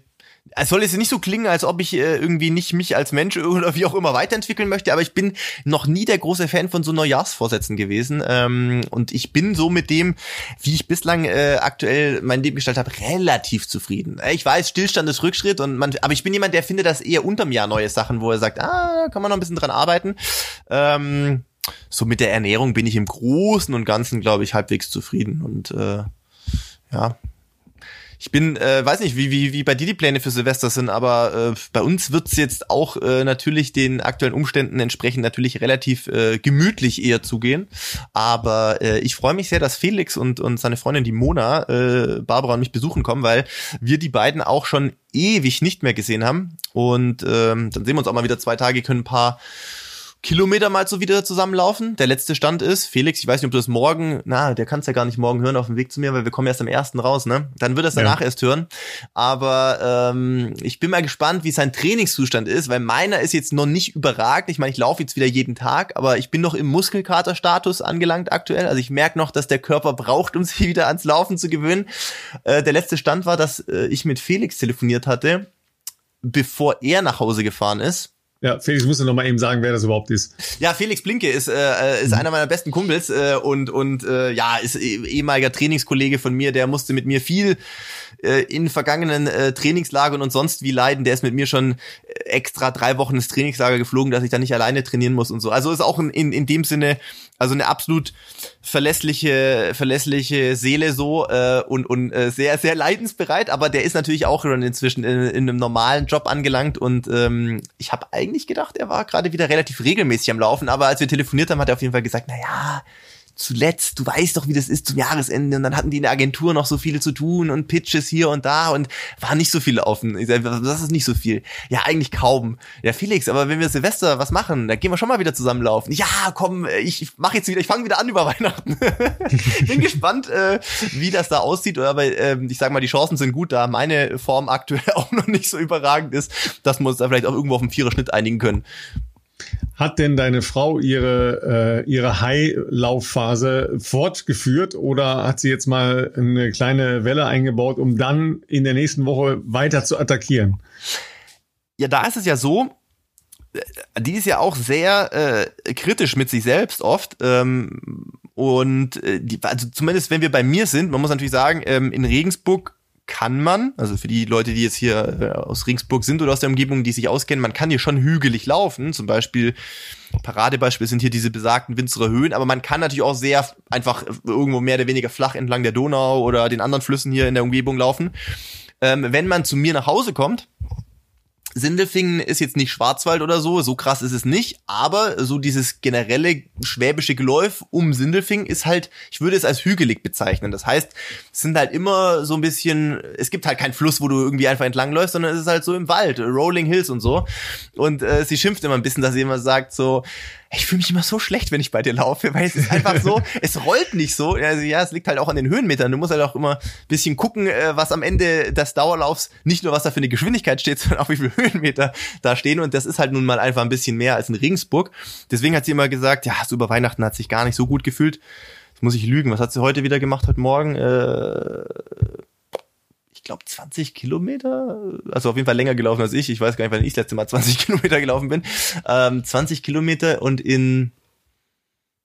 es soll jetzt nicht so klingen, als ob ich äh, irgendwie nicht mich als Mensch oder wie auch immer weiterentwickeln möchte, aber ich bin noch nie der große Fan von so Neujahrsvorsätzen gewesen. Ähm, und ich bin so mit dem, wie ich bislang äh, aktuell mein Leben gestaltet habe, relativ zufrieden. Äh, ich weiß, Stillstand ist Rückschritt und man, aber ich bin jemand, der findet das eher unterm Jahr neue Sachen, wo er sagt, ah, kann man noch ein bisschen dran arbeiten. Ähm, so mit der Ernährung bin ich im Großen und Ganzen, glaube ich, halbwegs zufrieden und äh, ja, ich bin, äh, weiß nicht, wie, wie, wie bei dir die Pläne für Silvester sind, aber äh, bei uns wird's jetzt auch äh, natürlich den aktuellen Umständen entsprechend natürlich relativ äh, gemütlich eher zugehen. Aber äh, ich freue mich sehr, dass Felix und, und seine Freundin, die Mona, äh, Barbara und mich besuchen kommen, weil wir die beiden auch schon ewig nicht mehr gesehen haben. Und ähm, dann sehen wir uns auch mal wieder zwei Tage, können ein paar Kilometer mal so wieder zusammenlaufen. Der letzte Stand ist, Felix, ich weiß nicht, ob du das morgen, na, der kann es ja gar nicht morgen hören auf dem Weg zu mir, weil wir kommen erst am ersten raus, ne? Dann wird er es danach ja. erst hören. Aber ähm, ich bin mal gespannt, wie sein Trainingszustand ist, weil meiner ist jetzt noch nicht überragend. Ich meine, ich laufe jetzt wieder jeden Tag, aber ich bin noch im Muskelkaterstatus angelangt aktuell. Also ich merke noch, dass der Körper braucht, um sich wieder ans Laufen zu gewöhnen. Äh, der letzte Stand war, dass äh, ich mit Felix telefoniert hatte, bevor er nach Hause gefahren ist ja, Felix muss ja noch mal eben sagen, wer das überhaupt ist. Ja, Felix Blinke ist, äh, ist mhm. einer meiner besten Kumpels äh, und, und äh, ja, ist eh, ehemaliger Trainingskollege von mir, der musste mit mir viel äh, in vergangenen äh, Trainingslagern und sonst wie leiden. Der ist mit mir schon äh, extra drei Wochen ins Trainingslager geflogen, dass ich da nicht alleine trainieren muss und so. Also ist auch in, in, in dem Sinne also eine absolut verlässliche, verlässliche Seele so äh, und, und äh, sehr, sehr leidensbereit, aber der ist natürlich auch schon inzwischen in, in einem normalen Job angelangt und ähm, ich habe eigentlich gedacht, er war gerade wieder relativ regelmäßig am Laufen, aber als wir telefoniert haben, hat er auf jeden Fall gesagt, na ja, zuletzt, du weißt doch, wie das ist zum Jahresende und dann hatten die in der Agentur noch so viele zu tun und Pitches hier und da und war nicht so viel laufen. Ich sag, das ist nicht so viel. Ja, eigentlich kaum. Ja, Felix, aber wenn wir Silvester was machen, dann gehen wir schon mal wieder zusammen laufen. Ja, komm, ich mach jetzt wieder, ich fange wieder an über Weihnachten. Bin gespannt, äh, wie das da aussieht, aber äh, ich sag mal, die Chancen sind gut, da meine Form aktuell auch noch nicht so überragend ist, dass wir uns da vielleicht auch irgendwo auf einen Vierer-Schnitt einigen können. Hat denn deine Frau ihre, äh, ihre High-Laufphase fortgeführt oder hat sie jetzt mal eine kleine Welle eingebaut, um dann in der nächsten Woche weiter zu attackieren? Ja, da ist es ja so, äh, die ist ja auch sehr äh, kritisch mit sich selbst oft. Ähm, und äh, die, also zumindest wenn wir bei mir sind, man muss natürlich sagen, ähm, in Regensburg kann man, also für die Leute, die jetzt hier äh, aus Ringsburg sind oder aus der Umgebung, die sich auskennen, man kann hier schon hügelig laufen. Zum Beispiel, Paradebeispiel sind hier diese besagten Winzerer Höhen, aber man kann natürlich auch sehr einfach irgendwo mehr oder weniger flach entlang der Donau oder den anderen Flüssen hier in der Umgebung laufen. Ähm, wenn man zu mir nach Hause kommt, Sindelfingen ist jetzt nicht Schwarzwald oder so, so krass ist es nicht, aber so dieses generelle schwäbische Geläuf um Sindelfingen ist halt, ich würde es als hügelig bezeichnen. Das heißt, es sind halt immer so ein bisschen, es gibt halt keinen Fluss, wo du irgendwie einfach entlangläufst, sondern es ist halt so im Wald, Rolling Hills und so. Und äh, sie schimpft immer ein bisschen, dass sie immer sagt so, ich fühle mich immer so schlecht, wenn ich bei dir laufe, weil es ist einfach so, es rollt nicht so. Also ja, es liegt halt auch an den Höhenmetern. Du musst halt auch immer ein bisschen gucken, äh, was am Ende des Dauerlaufs, nicht nur was da für eine Geschwindigkeit steht, sondern auch wie viele Höhenmeter da stehen. Und das ist halt nun mal einfach ein bisschen mehr als in Regensburg. Deswegen hat sie immer gesagt, ja, so über Weihnachten hat sich gar nicht so gut gefühlt. Jetzt muss ich lügen. Was hat sie heute wieder gemacht, heute Morgen? Äh, ich glaube, 20 Kilometer, also auf jeden Fall länger gelaufen als ich. Ich weiß gar nicht, wann ich das letzte Mal 20 Kilometer gelaufen bin. Ähm, 20 Kilometer und in,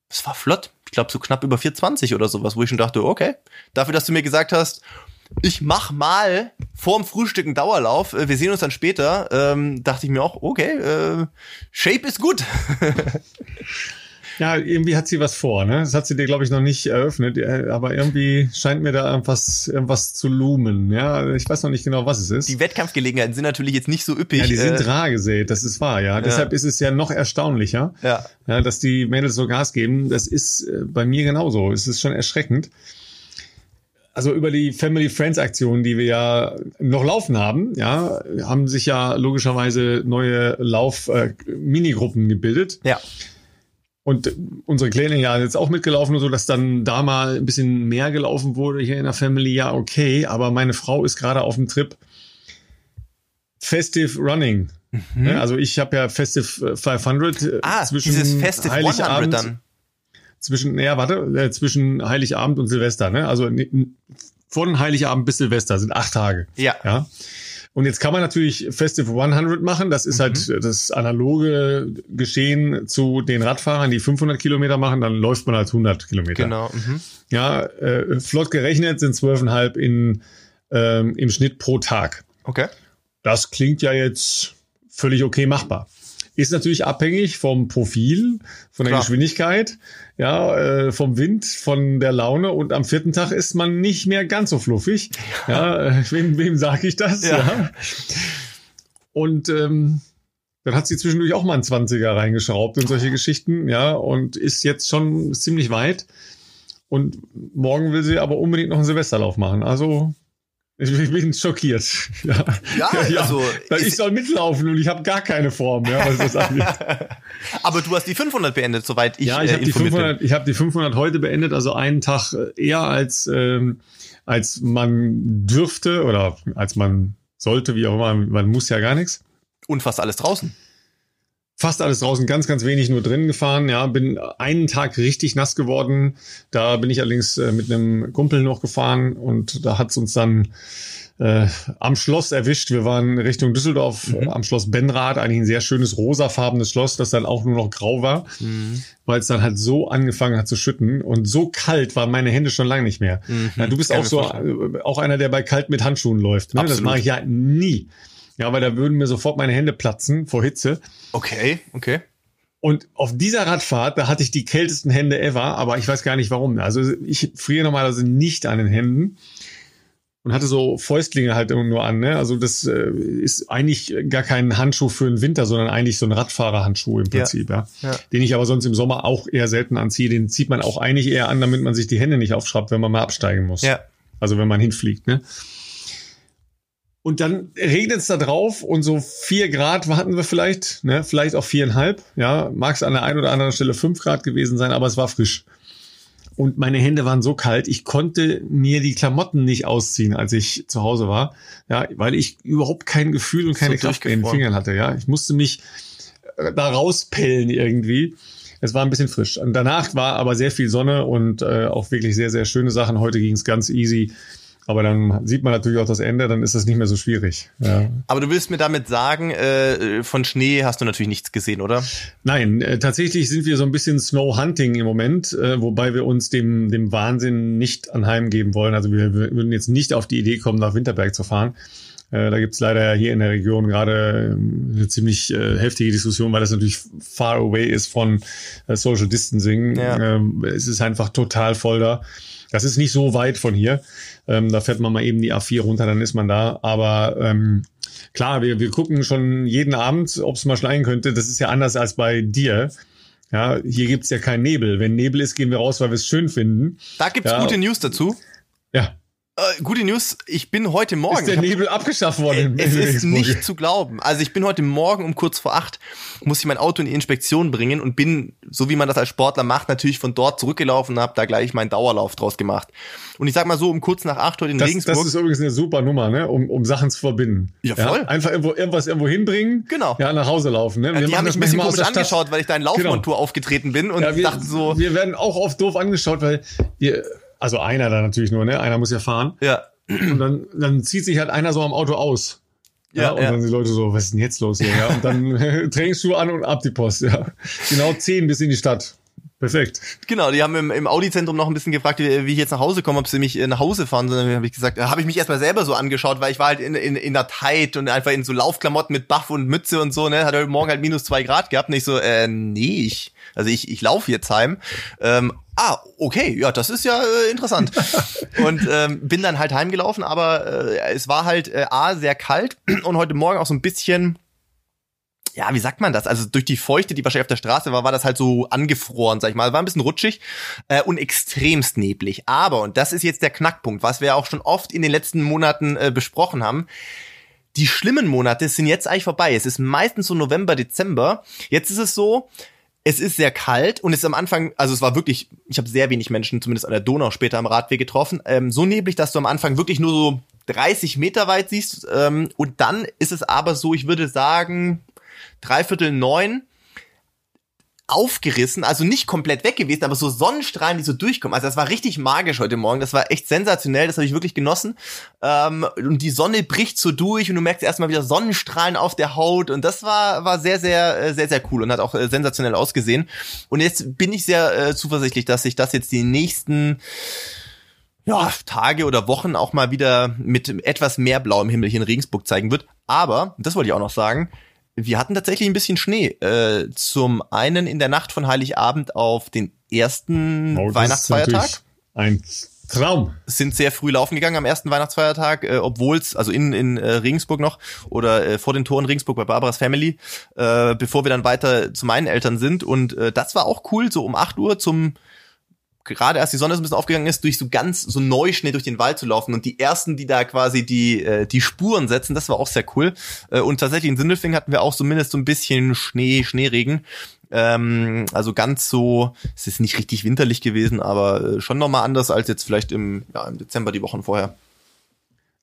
es war flott, ich glaube so knapp über 420 oder sowas, wo ich schon dachte, okay, dafür, dass du mir gesagt hast, ich mach mal vorm Frühstück einen Dauerlauf, äh, wir sehen uns dann später, ähm, dachte ich mir auch, okay, äh, Shape ist gut. Ja, irgendwie hat sie was vor, ne? Das hat sie dir, glaube ich, noch nicht eröffnet, äh, aber irgendwie scheint mir da irgendwas, irgendwas zu lumen, ja? Ich weiß noch nicht genau, was es ist. Die Wettkampfgelegenheiten sind natürlich jetzt nicht so üppig. Ja, die sind äh, rar gesät, das ist wahr, ja. ja. Deshalb ist es ja noch erstaunlicher, ja. ja, dass die Mädels so Gas geben. Das ist äh, bei mir genauso. Es ist schon erschreckend also über die Family Friends Aktion, die wir ja noch laufen haben, ja, haben sich ja logischerweise neue Lauf-Minigruppen äh, gebildet. Ja. Und unsere Kleine ja jetzt auch mitgelaufen und so, dass dann da mal ein bisschen mehr gelaufen wurde hier in der Family, ja, okay. Aber meine Frau ist gerade auf dem Trip Festive Running. Mhm. also ich habe ja Festive 500 äh, ah, zwischen dieses Festive Heiligabend, dann. Zwischen, ja, warte, äh, zwischen Heiligabend und Silvester, ne? Also von Heiligabend bis Silvester sind acht Tage. Ja. ja. Und jetzt kann man natürlich Festival 100 machen. Das ist halt mhm. halt das analoge Geschehen zu den Radfahrern, die 500 Kilometer machen. Dann läuft man als 100 Kilometer. Genau. Mhm. Ja, äh, flott gerechnet sind 12,5 in, ähm, im Schnitt pro Tag. Okay. Das klingt ja jetzt völlig okay machbar. Ist natürlich abhängig vom Profil, von der Klar. Geschwindigkeit, ja, äh, vom Wind, von der Laune und am vierten Tag ist man nicht mehr ganz so fluffig. Ja, ja äh, wem, wem sage ich das? Ja. ja. Und ähm, dann hat sie zwischendurch auch mal einen 20er reingeschraubt und solche Geschichten, ja, und ist jetzt schon ziemlich weit. Und morgen will sie aber unbedingt noch einen Silvesterlauf machen. Also ich bin schockiert. Ja, ja, ja also ich soll mitlaufen und ich habe gar keine Form, ja, was das angeht. Aber du hast die 500 beendet, soweit ich Ja, ich habe äh, die 500, ich habe die 500 heute beendet, also einen Tag eher als ähm, als man dürfte oder als man sollte, wie auch immer. Man muss ja gar nichts. Und fast alles draußen. Fast alles draußen, ganz, ganz wenig nur drin gefahren. Ja, bin einen Tag richtig nass geworden. Da bin ich allerdings äh, mit einem Kumpel noch gefahren und da hat's uns dann äh, am Schloss erwischt. Wir waren Richtung Düsseldorf mhm. am Schloss Benrath, eigentlich ein sehr schönes rosafarbenes Schloss, das dann auch nur noch grau war, mhm. weil es dann halt so angefangen hat zu schütten und so kalt waren meine Hände schon lange nicht mehr. Mhm. Ja, du bist Kann auch so äh, auch einer, der bei kalt mit Handschuhen läuft. Ne? Das mache ich ja nie. Ja, weil da würden mir sofort meine Hände platzen vor Hitze. Okay, okay. Und auf dieser Radfahrt, da hatte ich die kältesten Hände ever, aber ich weiß gar nicht warum. Also ich friere normalerweise nicht an den Händen und hatte so Fäustlinge halt nur an. Ne? Also das äh, ist eigentlich gar kein Handschuh für den Winter, sondern eigentlich so ein Radfahrerhandschuh im Prinzip, ja. ja. ja. Den ich aber sonst im Sommer auch eher selten anziehe. Den zieht man auch eigentlich eher an, damit man sich die Hände nicht aufschraubt, wenn man mal absteigen muss. Ja. Also wenn man hinfliegt. Ne? Und dann regnet es da drauf und so vier Grad hatten wir vielleicht, ne? vielleicht auch viereinhalb. Ja, mag es an der einen oder anderen Stelle fünf Grad gewesen sein, aber es war frisch. Und meine Hände waren so kalt, ich konnte mir die Klamotten nicht ausziehen, als ich zu Hause war. Ja, weil ich überhaupt kein Gefühl und keine so Kraft in den Fingern hatte. Ja, ich musste mich äh, da rauspellen irgendwie. Es war ein bisschen frisch. Und danach war aber sehr viel Sonne und äh, auch wirklich sehr, sehr schöne Sachen. Heute ging es ganz easy. Aber dann sieht man natürlich auch das Ende, dann ist das nicht mehr so schwierig. Ja. Aber du willst mir damit sagen, äh, von Schnee hast du natürlich nichts gesehen, oder? Nein, äh, tatsächlich sind wir so ein bisschen Snow Hunting im Moment, äh, wobei wir uns dem, dem Wahnsinn nicht anheimgeben wollen. Also wir, wir würden jetzt nicht auf die Idee kommen, nach Winterberg zu fahren. Äh, da gibt's leider hier in der Region gerade ähm, eine ziemlich äh, heftige Diskussion, weil das natürlich far away ist von äh, Social Distancing. Ja. Ähm, es ist einfach total voll da. Das ist nicht so weit von hier. Ähm, da fährt man mal eben die A4 runter, dann ist man da. Aber ähm, klar, wir, wir gucken schon jeden Abend, ob es mal schneien könnte. Das ist ja anders als bei dir. Ja, hier gibt's ja keinen Nebel. Wenn Nebel ist, gehen wir raus, weil wir es schön finden. Da gibt's ja. gute News dazu. Ja. Äh, gute News, ich bin heute Morgen. Ist der Nebel abgeschafft worden? Äh, es ist nicht zu glauben. Also ich bin heute Morgen um kurz vor acht, muss ich mein Auto in die Inspektion bringen und bin, so wie man das als Sportler macht, natürlich von dort zurückgelaufen und habe da gleich meinen Dauerlauf draus gemacht. Und ich sag mal so, um kurz nach acht heute in das, Regensburg. Das ist übrigens eine super Nummer, ne? um, um Sachen zu verbinden. Ja, voll. Ja? Einfach irgendwo, irgendwas irgendwo hinbringen. Genau. Ja, nach Hause laufen. Ne? Wir die haben mich ein bisschen komisch angeschaut, weil ich da in Laufmontur genau. aufgetreten bin und ja, wir, dachte so. Wir werden auch oft doof angeschaut, weil wir, also einer da natürlich nur, ne? Einer muss ja fahren. Ja. Und dann, dann zieht sich halt einer so am Auto aus. Ja, ja und ja. dann die Leute so, was ist denn jetzt los hier? Ja, und dann Trainingsschuhe an und ab die Post, ja. Genau zehn bis in die Stadt. Perfekt. Genau, die haben im, im Audi-Zentrum noch ein bisschen gefragt, wie, wie ich jetzt nach Hause komme, ob sie mich äh, nach Hause fahren. Sondern habe ich gesagt, habe ich mich erstmal selber so angeschaut, weil ich war halt in, in, in der Tight und einfach in so Laufklamotten mit Buff und Mütze und so, ne? Hat heute Morgen halt minus zwei Grad gehabt. Und ich so, äh, nee, ich, also ich, ich laufe jetzt heim. Ähm, ah, okay, ja, das ist ja äh, interessant. und ähm, bin dann halt heimgelaufen, aber äh, es war halt äh, A, sehr kalt und heute Morgen auch so ein bisschen ja, wie sagt man das? Also durch die Feuchte, die wahrscheinlich auf der Straße war, war das halt so angefroren, sag ich mal. War ein bisschen rutschig äh, und extremst neblig. Aber, und das ist jetzt der Knackpunkt, was wir auch schon oft in den letzten Monaten äh, besprochen haben, die schlimmen Monate sind jetzt eigentlich vorbei. Es ist meistens so November, Dezember. Jetzt ist es so, es ist sehr kalt und es ist am Anfang, also es war wirklich, ich habe sehr wenig Menschen, zumindest an der Donau später am Radweg getroffen, ähm, so neblig, dass du am Anfang wirklich nur so 30 Meter weit siehst. Ähm, und dann ist es aber so, ich würde sagen, dreiviertel neun aufgerissen, also nicht komplett weg gewesen, aber so Sonnenstrahlen, die so durchkommen. Also das war richtig magisch heute Morgen. Das war echt sensationell. Das habe ich wirklich genossen. Ähm, und die Sonne bricht so durch und du merkst erstmal wieder Sonnenstrahlen auf der Haut. Und das war war sehr sehr äh, sehr sehr cool und hat auch äh, sensationell ausgesehen. Und jetzt bin ich sehr äh, zuversichtlich, dass sich das jetzt die nächsten ja, Tage oder Wochen auch mal wieder mit etwas mehr blauem Himmel hier in Regensburg zeigen wird. Aber, das wollte ich auch noch sagen, wir hatten tatsächlich ein bisschen Schnee. Äh, zum einen in der Nacht von Heiligabend auf den ersten oh, Weihnachtsfeiertag. Ein Traum. Sind sehr früh laufen gegangen am ersten Weihnachtsfeiertag, äh, obwohl es, also in, in äh, Regensburg noch oder äh, vor den Toren Regensburg bei Barbaras Family, äh, bevor wir dann weiter zu meinen Eltern sind. Und äh, das war auch cool, so um 8 Uhr zum gerade als die Sonne so ein bisschen aufgegangen ist, durch so ganz so Neuschnee durch den Wald zu laufen und die ersten, die da quasi die äh, die Spuren setzen, das war auch sehr cool. Äh, und tatsächlich in Sindelfing hatten wir auch zumindest so ein bisschen Schnee, Schneeregen. Ähm, also ganz so, es ist nicht richtig winterlich gewesen, aber äh, schon nochmal anders als jetzt vielleicht im, ja, im Dezember die Wochen vorher.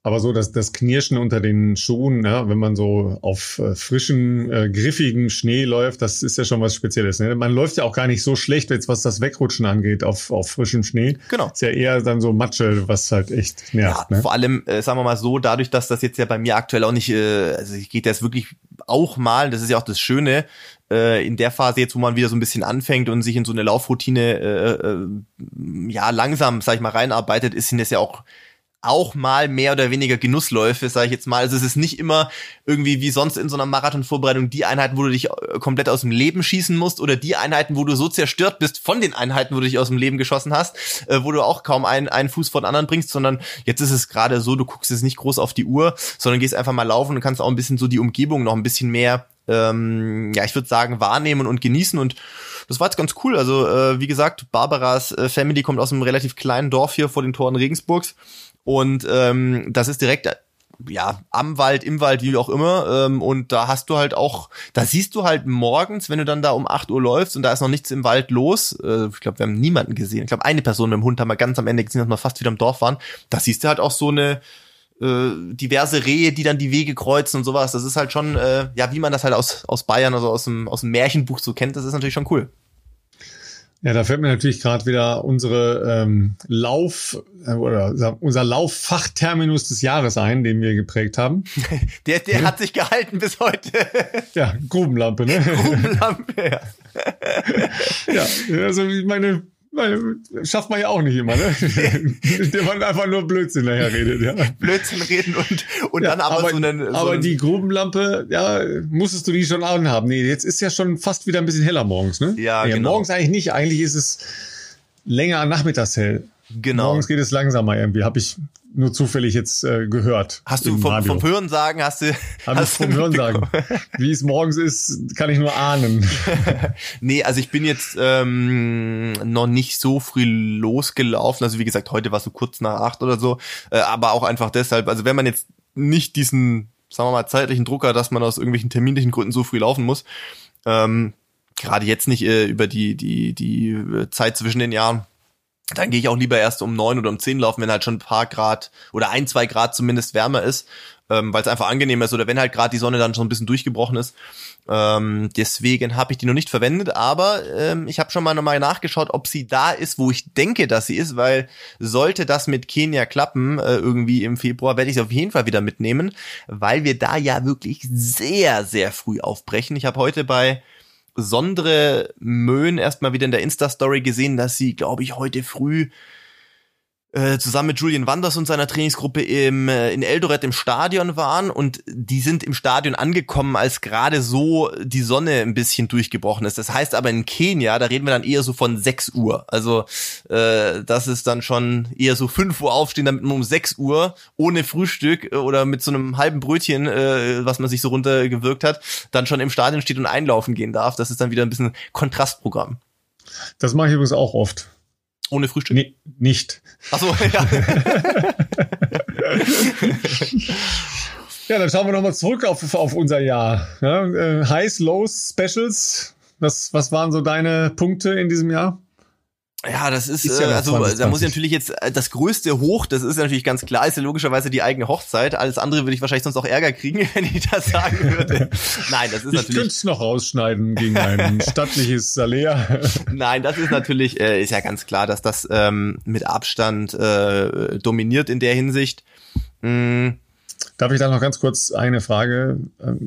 Aber so das, das Knirschen unter den Schuhen, ja, wenn man so auf äh, frischen, äh, griffigen Schnee läuft, das ist ja schon was Spezielles. Ne? Man läuft ja auch gar nicht so schlecht, jetzt was das Wegrutschen angeht, auf, auf frischem Schnee. Genau. Ist ja eher dann so Matsche, was halt echt nervt. Ja, ne? vor allem, äh, sagen wir mal so, dadurch, dass das jetzt ja bei mir aktuell auch nicht, äh, also ich geht das wirklich auch mal, das ist ja auch das Schöne, äh, in der Phase jetzt, wo man wieder so ein bisschen anfängt und sich in so eine Laufroutine äh, äh, ja langsam, sag ich mal, reinarbeitet, ist sind das ja auch auch mal mehr oder weniger Genussläufe, sage ich jetzt mal. Also es ist nicht immer irgendwie wie sonst in so einer Marathonvorbereitung die Einheiten, wo du dich äh, komplett aus dem Leben schießen musst oder die Einheiten, wo du so zerstört bist von den Einheiten, wo du dich aus dem Leben geschossen hast, äh, wo du auch kaum einen, einen Fuß vor den anderen bringst, sondern jetzt ist es gerade so, du guckst jetzt nicht groß auf die Uhr, sondern gehst einfach mal laufen und kannst auch ein bisschen so die Umgebung noch ein bisschen mehr ähm, ja, ich würde sagen, wahrnehmen und genießen. Und das war jetzt ganz cool. Also, äh, wie gesagt, Barbaras äh, Family kommt aus einem relativ kleinen Dorf hier vor den Toren Regensburgs. Und ähm, das ist direkt ja, am Wald, im Wald, wie auch immer. Ähm, und da hast du halt auch, da siehst du halt morgens, wenn du dann da um 8 Uhr läufst und da ist noch nichts im Wald los. Äh, ich glaube, wir haben niemanden gesehen. Ich glaube, eine Person mit dem Hund haben wir ganz am Ende gesehen, dass wir fast wieder im Dorf waren. Da siehst du halt auch so eine äh, diverse Rehe, die dann die Wege kreuzen und sowas. Das ist halt schon, äh, ja, wie man das halt aus, aus Bayern, also aus dem, aus dem Märchenbuch so kennt, das ist natürlich schon cool. Ja, da fällt mir natürlich gerade wieder unsere ähm, Lauf äh, oder unser Lauffachterminus des Jahres ein, den wir geprägt haben. der der hat sich gehalten bis heute. ja, Grubenlampe, ne? Grubenlampe, ja. ja, also meine, weil, schafft man ja auch nicht immer, ne? Der man einfach nur Blödsinn nachher redet, ja. Blödsinn reden und, und ja, dann aber, aber so einen. So aber die Grubenlampe, ja, musstest du die schon anhaben. Nee, jetzt ist ja schon fast wieder ein bisschen heller morgens, ne? Ja, nee, genau. Morgens eigentlich nicht. Eigentlich ist es länger nachmittags hell. Genau. Morgens geht es langsamer irgendwie, habe ich nur zufällig jetzt äh, gehört. Hast du vom, vom Hören sagen, hast du. Hab hast vom Hören sagen. Wie es morgens ist, kann ich nur ahnen. nee, also ich bin jetzt ähm, noch nicht so früh losgelaufen. Also wie gesagt, heute war so kurz nach acht oder so. Äh, aber auch einfach deshalb, also wenn man jetzt nicht diesen, sagen wir mal, zeitlichen Druck hat, dass man aus irgendwelchen terminlichen Gründen so früh laufen muss, ähm, gerade jetzt nicht äh, über die, die, die äh, Zeit zwischen den Jahren, dann gehe ich auch lieber erst um neun oder um zehn laufen, wenn halt schon ein paar Grad oder ein, zwei Grad zumindest wärmer ist, ähm, weil es einfach angenehmer ist oder wenn halt gerade die Sonne dann schon ein bisschen durchgebrochen ist. Ähm, deswegen habe ich die noch nicht verwendet, aber ähm, ich habe schon mal nochmal nachgeschaut, ob sie da ist, wo ich denke, dass sie ist, weil sollte das mit Kenia klappen, äh, irgendwie im Februar, werde ich sie auf jeden Fall wieder mitnehmen, weil wir da ja wirklich sehr, sehr früh aufbrechen. Ich habe heute bei Sondre Möhn erstmal wieder in der Insta-Story gesehen, dass sie, glaube ich, heute früh äh, zusammen mit Julian Wanders und seiner Trainingsgruppe im, äh, in Eldoret im Stadion waren und die sind im Stadion angekommen, als gerade so die Sonne ein bisschen durchgebrochen ist. Das heißt aber in Kenia, da reden wir dann eher so von 6 Uhr. Also äh, das ist dann schon eher so 5 Uhr aufstehen, damit man um 6 Uhr ohne Frühstück äh, oder mit so einem halben Brötchen, äh, was man sich so runtergewirkt hat, dann schon im Stadion steht und einlaufen gehen darf. Das ist dann wieder ein bisschen Kontrastprogramm. Das mache ich übrigens auch oft. Ohne Frühstück? Nee, nicht. Achso, ja. ja, dann schauen wir nochmal zurück auf, auf unser Jahr. Ja, äh, Highs, Lows, Specials. Was, was waren so deine Punkte in diesem Jahr? Ja, das ist, ist ja äh, also 20, da muss ich natürlich jetzt äh, das größte Hoch, das ist natürlich ganz klar, ist ja logischerweise die eigene Hochzeit. Alles andere würde ich wahrscheinlich sonst auch Ärger kriegen, wenn ich das sagen würde. Nein, das ist ich natürlich. Ich könnte es noch rausschneiden gegen ein stattliches Salär. Nein, das ist natürlich, äh, ist ja ganz klar, dass das ähm, mit Abstand äh, dominiert in der Hinsicht. Mm. Darf ich da noch ganz kurz eine Frage?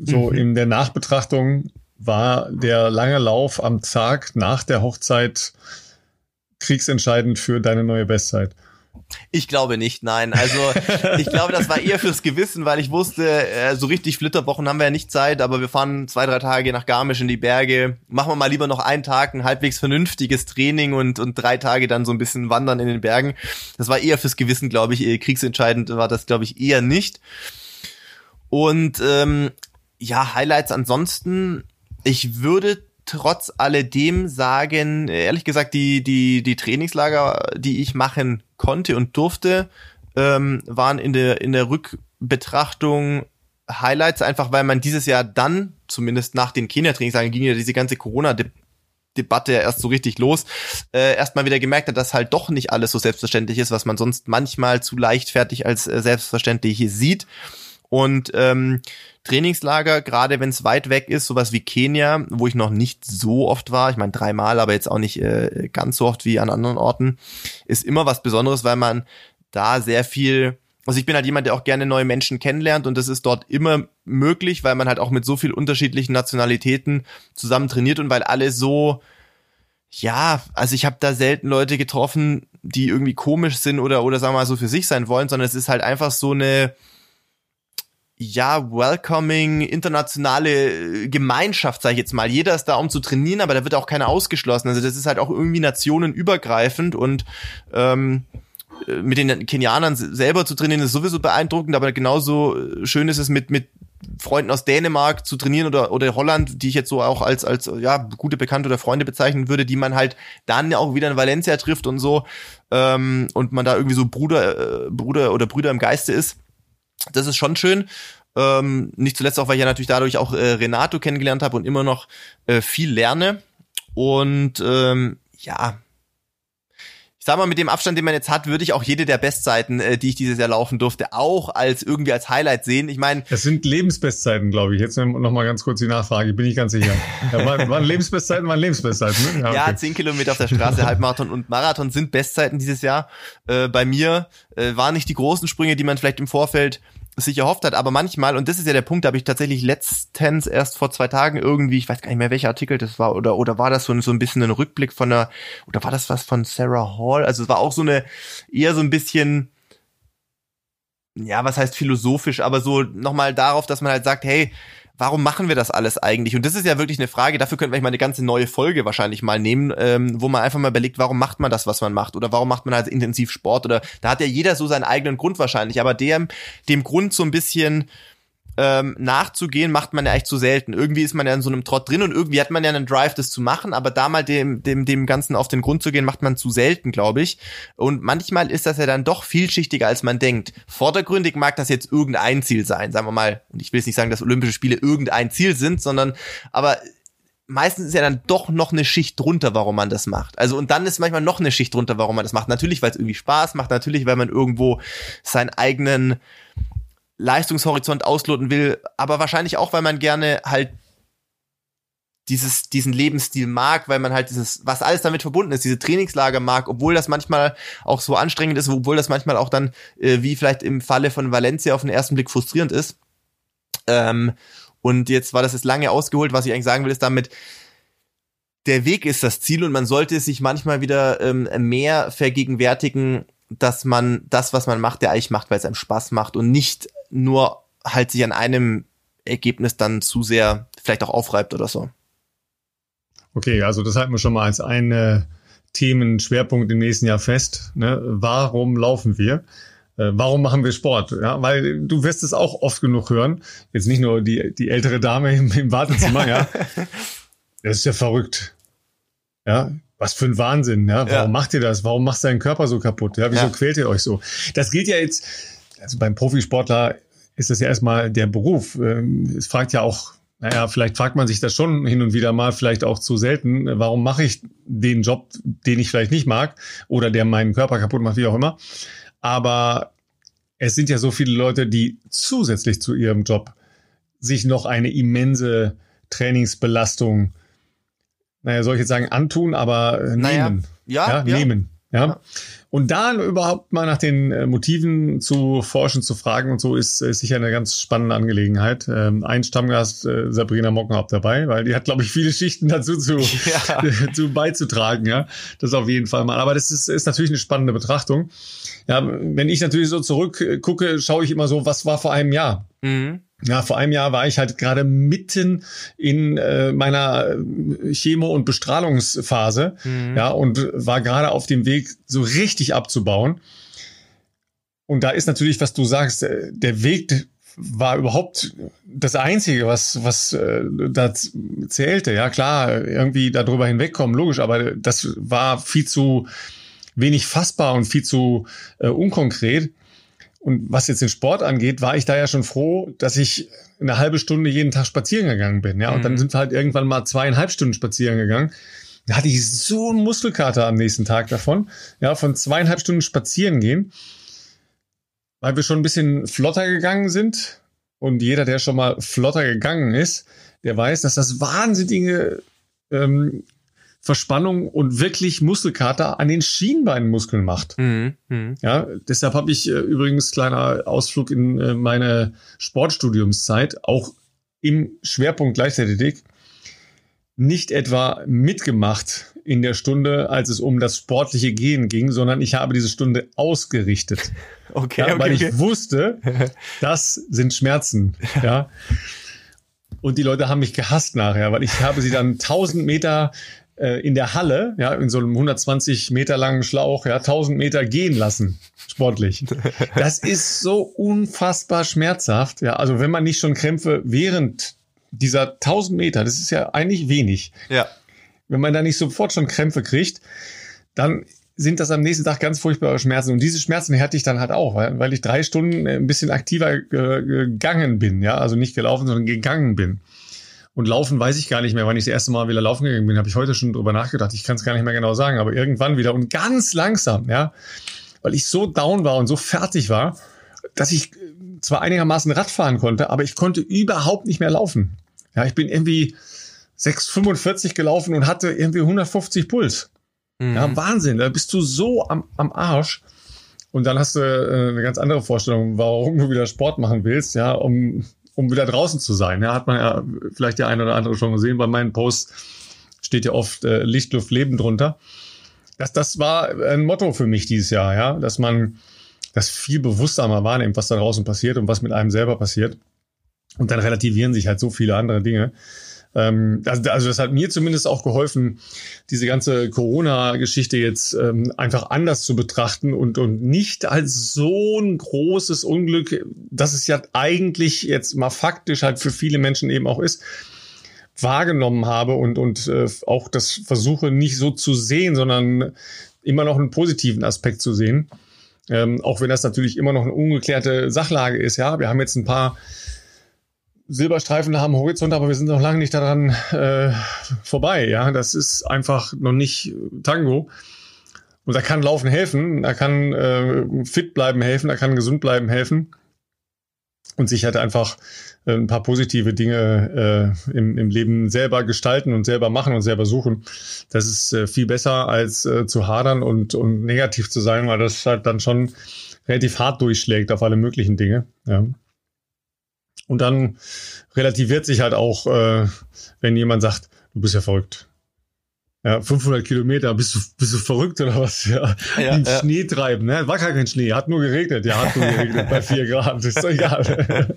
So mhm. in der Nachbetrachtung war der lange Lauf am Tag nach der Hochzeit kriegsentscheidend für deine neue Bestzeit? Ich glaube nicht, nein. Also ich glaube, das war eher fürs Gewissen, weil ich wusste, äh, so richtig Flitterwochen haben wir ja nicht Zeit, aber wir fahren zwei, drei Tage nach Garmisch in die Berge. Machen wir mal lieber noch einen Tag ein halbwegs vernünftiges Training und, und drei Tage dann so ein bisschen wandern in den Bergen. Das war eher fürs Gewissen, glaube ich. Kriegsentscheidend war das, glaube ich, eher nicht. Und ähm, ja, Highlights ansonsten. Ich würde trotz alledem sagen, ehrlich gesagt, die, die, die Trainingslager, die ich machen konnte und durfte, ähm, waren in der, in der Rückbetrachtung Highlights, einfach weil man dieses Jahr dann, zumindest nach den Kenia-Trainingslagern, ging ja diese ganze Corona- Debatte ja erst so richtig los, äh, erstmal wieder gemerkt hat, dass halt doch nicht alles so selbstverständlich ist, was man sonst manchmal zu leichtfertig als äh, selbstverständlich sieht. Und ähm, Trainingslager, gerade wenn es weit weg ist, sowas wie Kenia, wo ich noch nicht so oft war, ich meine dreimal, aber jetzt auch nicht äh, ganz so oft wie an anderen Orten, ist immer was Besonderes, weil man da sehr viel also ich bin halt jemand, der auch gerne neue Menschen kennenlernt und das ist dort immer möglich, weil man halt auch mit so viel unterschiedlichen Nationalitäten zusammen trainiert und weil alle so, ja, also ich habe da selten Leute getroffen, die irgendwie komisch sind oder oder sagen wir mal so für sich sein wollen, sondern es ist halt einfach so eine ja, welcoming, internationale äh, Gemeinschaft, sag ich jetzt mal. Jeder ist da, um zu trainieren, aber da wird auch keiner ausgeschlossen. Also das ist halt auch irgendwie nationenübergreifend und ähm, äh, mit den Kenianern selber zu trainieren ist sowieso beeindruckend, aber genauso äh, schön ist es mit, mit Freunden aus Dänemark zu trainieren oder, oder Holland, die ich jetzt so auch als, als ja, gute Bekannte oder Freunde bezeichnen würde, die man halt dann auch wieder in Valencia trifft und so ähm, und man da irgendwie so Bruder, äh, Bruder oder Brüder im Geiste ist das ist schon schön. Ähm, nicht zuletzt auch, weil ich ja natürlich dadurch auch äh, Renato kennengelernt habe und immer noch äh, viel lerne. Und ähm, ja, ich sag mal, mit dem Abstand, den man jetzt hat, würde ich auch jede der Bestzeiten, äh, die ich dieses Jahr laufen durfte, auch als irgendwie als Highlight sehen. Ich meine, das sind Lebensbestzeiten, glaube ich. Jetzt noch mal ganz kurz die Nachfrage, bin ich ganz sicher. Ja, waren, waren Lebensbestzeiten, waren Lebensbestzeiten. Ne? Ja, okay. ja, 10 Kilometer auf der Straße, Halbmarathon und Marathon sind Bestzeiten dieses Jahr. Äh, bei mir äh, waren nicht die großen Sprünge, die man vielleicht im Vorfeld sich erhofft hat, aber manchmal, und das ist ja der Punkt, da habe ich tatsächlich letztens erst vor zwei Tagen irgendwie, ich weiß gar nicht mehr, welcher Artikel das war, oder, oder war das so, so ein bisschen ein Rückblick von einer, oder war das was von Sarah Hall? Also es war auch so eine, eher so ein bisschen, ja, was heißt philosophisch, aber so nochmal darauf, dass man halt sagt, hey, warum machen wir das alles eigentlich? Und das ist ja wirklich eine Frage, dafür könnten wir mal eine ganze neue Folge wahrscheinlich mal nehmen, ähm, wo man einfach mal überlegt, warum macht man das, was man macht? Oder warum macht man halt intensiv Sport? Oder da hat ja jeder so seinen eigenen Grund wahrscheinlich, aber dem, dem Grund so ein bisschen ähm, nachzugehen, macht man ja echt zu selten. Irgendwie ist man ja in so einem Trott drin und irgendwie hat man ja einen Drive, das zu machen, aber da mal dem, dem, dem Ganzen auf den Grund zu gehen, macht man zu selten, glaube ich. Und manchmal ist das ja dann doch vielschichtiger, als man denkt. Vordergründig mag das jetzt irgendein Ziel sein, sagen wir mal. Und ich will jetzt nicht sagen, dass Olympische Spiele irgendein Ziel sind, sondern, aber meistens ist ja dann doch noch eine Schicht drunter, warum man das macht. Also und dann ist manchmal noch eine Schicht drunter, warum man das macht. Natürlich, weil es irgendwie Spaß macht, natürlich, weil man irgendwo seinen eigenen Leistungshorizont ausloten will, aber wahrscheinlich auch, weil man gerne halt dieses, diesen Lebensstil mag, weil man halt dieses, was alles damit verbunden ist, diese Trainingslager mag, obwohl das manchmal auch so anstrengend ist, obwohl das manchmal auch dann, äh, wie vielleicht im Falle von Valencia auf den ersten Blick frustrierend ist. Ähm, und jetzt war das jetzt lange ausgeholt, was ich eigentlich sagen will, ist damit, der Weg ist das Ziel und man sollte sich manchmal wieder ähm, mehr vergegenwärtigen, dass man das, was man macht, der eigentlich macht, weil es einem Spaß macht und nicht nur halt sich an einem Ergebnis dann zu sehr vielleicht auch aufreibt oder so. Okay, also das halten wir schon mal als einen Themenschwerpunkt im nächsten Jahr fest. Ne? Warum laufen wir? Äh, warum machen wir Sport? Ja, weil du wirst es auch oft genug hören. Jetzt nicht nur die, die ältere Dame im, im Wartezimmer, ja. Das ist ja verrückt. Ja, was für ein Wahnsinn, ja. Warum ja. macht ihr das? Warum macht deinen Körper so kaputt? Ja, wieso ja. quält ihr euch so? Das geht ja jetzt, also beim Profisportler ist das ja erstmal der Beruf. Ähm, es fragt ja auch, naja, vielleicht fragt man sich das schon hin und wieder mal, vielleicht auch zu selten, warum mache ich den Job, den ich vielleicht nicht mag oder der meinen Körper kaputt macht, wie auch immer. Aber es sind ja so viele Leute, die zusätzlich zu ihrem Job sich noch eine immense Trainingsbelastung, naja, soll ich jetzt sagen, antun, aber nehmen. Naja, ja, ja, ja, nehmen. Ja. Und da überhaupt mal nach den äh, Motiven zu forschen, zu fragen und so ist, ist sicher eine ganz spannende Angelegenheit. Ähm, ein Stammgast, äh, Sabrina Mockenhaupt dabei, weil die hat, glaube ich, viele Schichten dazu zu, ja. zu beizutragen. Ja, das auf jeden Fall mal. Aber das ist, ist natürlich eine spannende Betrachtung. Ja, wenn ich natürlich so zurückgucke, schaue ich immer so, was war vor einem Jahr? Mhm. Ja, vor einem Jahr war ich halt gerade mitten in äh, meiner äh, Chemo- und Bestrahlungsphase, mhm. ja, und war gerade auf dem Weg, so richtig abzubauen. Und da ist natürlich, was du sagst, äh, der Weg war überhaupt das Einzige, was, was äh, da zählte. Ja, klar, irgendwie darüber hinwegkommen, logisch, aber das war viel zu wenig fassbar und viel zu äh, unkonkret. Und was jetzt den Sport angeht, war ich da ja schon froh, dass ich eine halbe Stunde jeden Tag spazieren gegangen bin. Ja, und mhm. dann sind wir halt irgendwann mal zweieinhalb Stunden spazieren gegangen. Da hatte ich so einen Muskelkater am nächsten Tag davon. Ja, von zweieinhalb Stunden spazieren gehen. Weil wir schon ein bisschen flotter gegangen sind. Und jeder, der schon mal flotter gegangen ist, der weiß, dass das wahnsinnige ähm, Verspannung und wirklich Muskelkater an den Schienbeinmuskeln macht. Mhm, mh. Ja, deshalb habe ich äh, übrigens kleiner Ausflug in äh, meine Sportstudiumszeit auch im Schwerpunkt Gleichzeitig nicht etwa mitgemacht in der Stunde, als es um das sportliche Gehen ging, sondern ich habe diese Stunde ausgerichtet. Okay, ja, okay weil ich wusste, das sind Schmerzen. Ja. Und die Leute haben mich gehasst nachher, weil ich habe sie dann 1000 Meter äh, in der Halle, ja, in so einem 120 Meter langen Schlauch, ja, 1000 Meter gehen lassen, sportlich. Das ist so unfassbar schmerzhaft, ja. Also wenn man nicht schon Krämpfe während dieser 1000 Meter, das ist ja eigentlich wenig. Ja. Wenn man da nicht sofort schon Krämpfe kriegt, dann sind das am nächsten Tag ganz furchtbare Schmerzen. Und diese Schmerzen hatte ich dann halt auch, weil, weil ich drei Stunden ein bisschen aktiver äh, gegangen bin, ja, also nicht gelaufen, sondern gegangen bin. Und laufen weiß ich gar nicht mehr, wann ich das erste Mal wieder laufen gegangen bin. Habe ich heute schon drüber nachgedacht. Ich kann es gar nicht mehr genau sagen, aber irgendwann wieder und ganz langsam, ja, weil ich so down war und so fertig war, dass ich zwar einigermaßen Rad fahren konnte, aber ich konnte überhaupt nicht mehr laufen. Ja, ich bin irgendwie 6,45 gelaufen und hatte irgendwie 150 Puls. Mhm. Ja, Wahnsinn. Da bist du so am, am Arsch. Und dann hast du äh, eine ganz andere Vorstellung, warum du wieder Sport machen willst, ja, um um wieder draußen zu sein. Ja, hat man ja vielleicht der eine oder andere schon gesehen. Bei meinen Posts steht ja oft äh, Licht, Luft, Leben drunter. Das, das war ein Motto für mich dieses Jahr, ja, dass man das viel bewusster mal wahrnimmt, was da draußen passiert und was mit einem selber passiert. Und dann relativieren sich halt so viele andere Dinge. Ähm, also, also das hat mir zumindest auch geholfen, diese ganze Corona-Geschichte jetzt ähm, einfach anders zu betrachten und, und nicht als so ein großes Unglück, dass es ja eigentlich jetzt mal faktisch halt für viele Menschen eben auch ist, wahrgenommen habe und, und äh, auch das versuche nicht so zu sehen, sondern immer noch einen positiven Aspekt zu sehen. Ähm, auch wenn das natürlich immer noch eine ungeklärte Sachlage ist. Ja, wir haben jetzt ein paar Silberstreifen am Horizont, aber wir sind noch lange nicht daran äh, vorbei. Ja, das ist einfach noch nicht Tango. Und da kann Laufen helfen, da kann äh, fit bleiben helfen, da kann gesund bleiben helfen und sich halt einfach äh, ein paar positive Dinge äh, im, im Leben selber gestalten und selber machen und selber suchen. Das ist äh, viel besser als äh, zu hadern und, und negativ zu sein, weil das halt dann schon relativ hart durchschlägt auf alle möglichen Dinge. Ja. Und dann relativiert sich halt auch, äh, wenn jemand sagt, du bist ja verrückt. Ja, 500 Kilometer, bist du, bist du verrückt oder was? Ja, ja in ja. Schnee treiben, ne? War gar kein Schnee, hat nur geregnet. Ja, hat nur geregnet bei vier Grad, ist doch egal.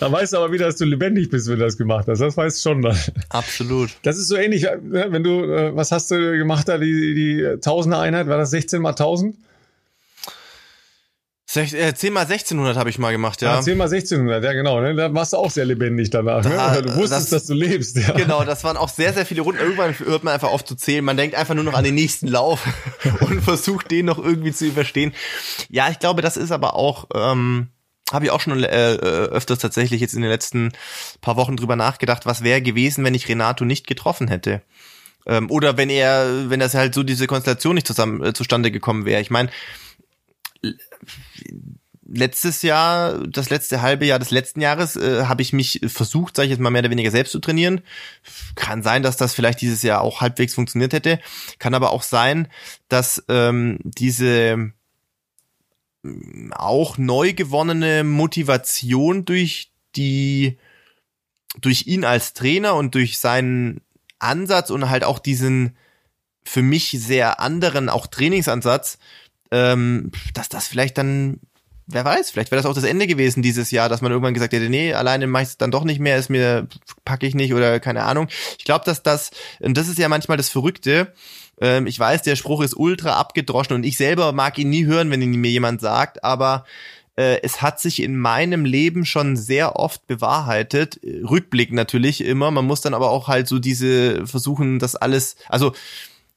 da weißt du aber wieder, dass du lebendig bist, wenn du das gemacht hast. Das weißt du schon dann. Absolut. Das ist so ähnlich, ne? wenn du, äh, was hast du gemacht da, die, die Tausender Einheit, war das 16 mal 1000? 10 äh, mal 1600 habe ich mal gemacht, ja. ja 10 mal 1600, ja genau. Ne? Da warst du auch sehr lebendig danach. Ne? Da, ne? Du wusstest, das, dass du lebst. Ja. Genau, das waren auch sehr, sehr viele Runden. Irgendwann hört man einfach auf zu zählen. Man denkt einfach nur noch an den nächsten Lauf und versucht den noch irgendwie zu überstehen. Ja, ich glaube, das ist aber auch... Ähm, habe ich auch schon äh, äh, öfters tatsächlich jetzt in den letzten paar Wochen drüber nachgedacht, was wäre gewesen, wenn ich Renato nicht getroffen hätte. Ähm, oder wenn er, wenn das halt so diese Konstellation nicht zusammen äh, zustande gekommen wäre. Ich meine, letztes Jahr, das letzte halbe Jahr des letzten Jahres, äh, habe ich mich versucht, sage ich jetzt mal mehr oder weniger selbst zu trainieren. Kann sein, dass das vielleicht dieses Jahr auch halbwegs funktioniert hätte. Kann aber auch sein, dass ähm, diese mm, auch neu gewonnene Motivation durch die durch ihn als Trainer und durch seinen Ansatz und halt auch diesen für mich sehr anderen auch Trainingsansatz ähm, dass das vielleicht dann, wer weiß, vielleicht wäre das auch das Ende gewesen dieses Jahr, dass man irgendwann gesagt hätte, nee, alleine mache ich es dann doch nicht mehr, ist mir, packe ich nicht oder keine Ahnung. Ich glaube, dass das, und das ist ja manchmal das Verrückte, ähm, ich weiß, der Spruch ist ultra abgedroschen und ich selber mag ihn nie hören, wenn ihn mir jemand sagt, aber äh, es hat sich in meinem Leben schon sehr oft bewahrheitet. Rückblick natürlich immer. Man muss dann aber auch halt so diese versuchen, das alles, also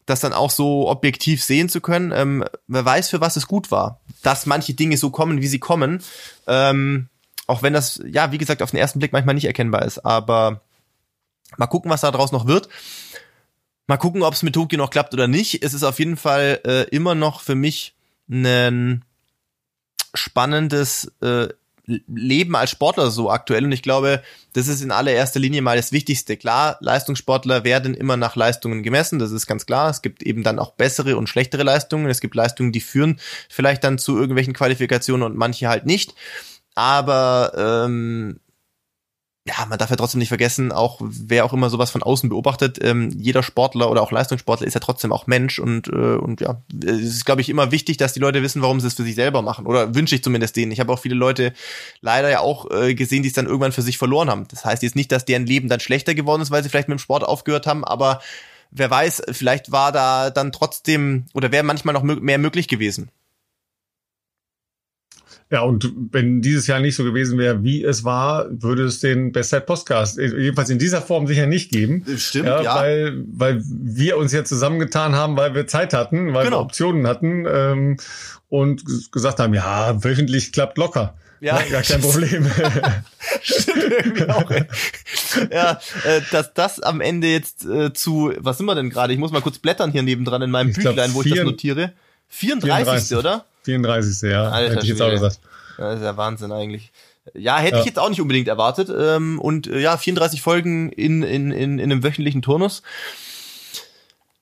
das dann auch so objektiv sehen zu können. Ähm, wer weiß, für was es gut war, dass manche Dinge so kommen, wie sie kommen. Ähm, auch wenn das, ja, wie gesagt, auf den ersten Blick manchmal nicht erkennbar ist. Aber mal gucken, was da draus noch wird. Mal gucken, ob es mit Tokio noch klappt oder nicht. Es ist auf jeden Fall äh, immer noch für mich ein spannendes äh, Leben als Sportler so aktuell. Und ich glaube, das ist in allererster Linie mal das Wichtigste. Klar, Leistungssportler werden immer nach Leistungen gemessen, das ist ganz klar. Es gibt eben dann auch bessere und schlechtere Leistungen. Es gibt Leistungen, die führen vielleicht dann zu irgendwelchen Qualifikationen und manche halt nicht. Aber ähm, ja, man darf ja trotzdem nicht vergessen, auch wer auch immer sowas von außen beobachtet, ähm, jeder Sportler oder auch Leistungssportler ist ja trotzdem auch Mensch und äh, und ja, es ist glaube ich immer wichtig, dass die Leute wissen, warum sie es für sich selber machen oder wünsche ich zumindest denen. Ich habe auch viele Leute leider ja auch äh, gesehen, die es dann irgendwann für sich verloren haben. Das heißt jetzt nicht, dass deren Leben dann schlechter geworden ist, weil sie vielleicht mit dem Sport aufgehört haben, aber wer weiß, vielleicht war da dann trotzdem oder wäre manchmal noch mehr möglich gewesen. Ja, und wenn dieses Jahr nicht so gewesen wäre, wie es war, würde es den Bestzeit Podcast jedenfalls in dieser Form sicher nicht geben. Stimmt, ja, ja. Weil, weil wir uns jetzt zusammengetan haben, weil wir Zeit hatten, weil genau. wir Optionen hatten ähm, und gesagt haben, ja, wöchentlich klappt locker. Ja, ja gar kein Problem. Stimmt irgendwie auch. Ja, äh, dass das am Ende jetzt äh, zu, was sind wir denn gerade? Ich muss mal kurz blättern hier nebendran in meinem ich Büchlein, glaub, wo ich das notiere. 34. 34. oder? 34. Ja, Alter, hätte ich jetzt auch gesagt. Ja, das ist ja Wahnsinn eigentlich. Ja, hätte ja. ich jetzt auch nicht unbedingt erwartet. Ähm, und äh, ja, 34 Folgen in, in, in, in einem wöchentlichen Turnus.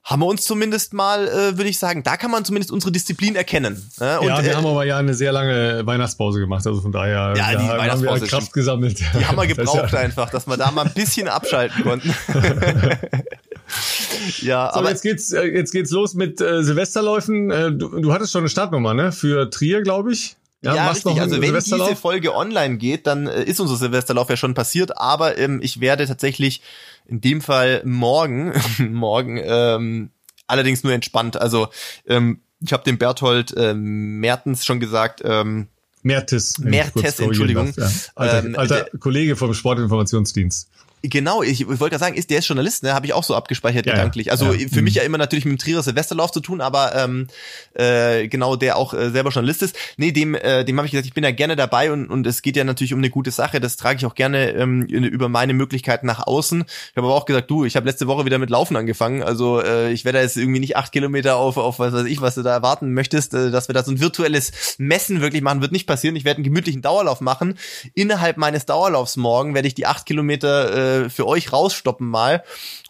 Haben wir uns zumindest mal, äh, würde ich sagen, da kann man zumindest unsere Disziplin erkennen. Äh? Und, ja, wir äh, haben aber ja eine sehr lange Weihnachtspause gemacht, also von daher ja, die haben wir Kraft gesammelt. Die haben wir gebraucht einfach, dass wir da mal ein bisschen abschalten konnten. ja, so, aber jetzt geht's äh, jetzt geht's los mit äh, Silvesterläufen. Äh, du, du hattest schon eine Startnummer, ne? Für Trier, glaube ich. Ja, ja richtig. Also wenn diese Folge online geht, dann äh, ist unser Silvesterlauf ja schon passiert. Aber ähm, ich werde tatsächlich in dem Fall morgen, morgen ähm, allerdings nur entspannt. Also ähm, ich habe dem Berthold ähm, Mertens schon gesagt. Ähm, Mertes. Mertes, Entschuldigung. Ja. Alter, ähm, alter Kollege vom Sportinformationsdienst. Genau, ich, ich wollte gerade sagen, ist der ist Journalist, ne? Habe ich auch so abgespeichert ja, gedanklich. Also ja. für mich mhm. ja immer natürlich mit dem Trierer Silvesterlauf zu tun, aber ähm, äh, genau der auch äh, selber Journalist ist. Nee, dem äh, dem habe ich gesagt, ich bin ja gerne dabei und und es geht ja natürlich um eine gute Sache. Das trage ich auch gerne ähm, über meine Möglichkeiten nach außen. Ich habe aber auch gesagt, du, ich habe letzte Woche wieder mit Laufen angefangen. Also äh, ich werde jetzt irgendwie nicht acht Kilometer auf auf was weiß ich, was du da erwarten möchtest, äh, dass wir da so ein virtuelles Messen wirklich machen, wird nicht passieren. Ich werde einen gemütlichen Dauerlauf machen. Innerhalb meines Dauerlaufs morgen werde ich die acht Kilometer äh, für euch rausstoppen mal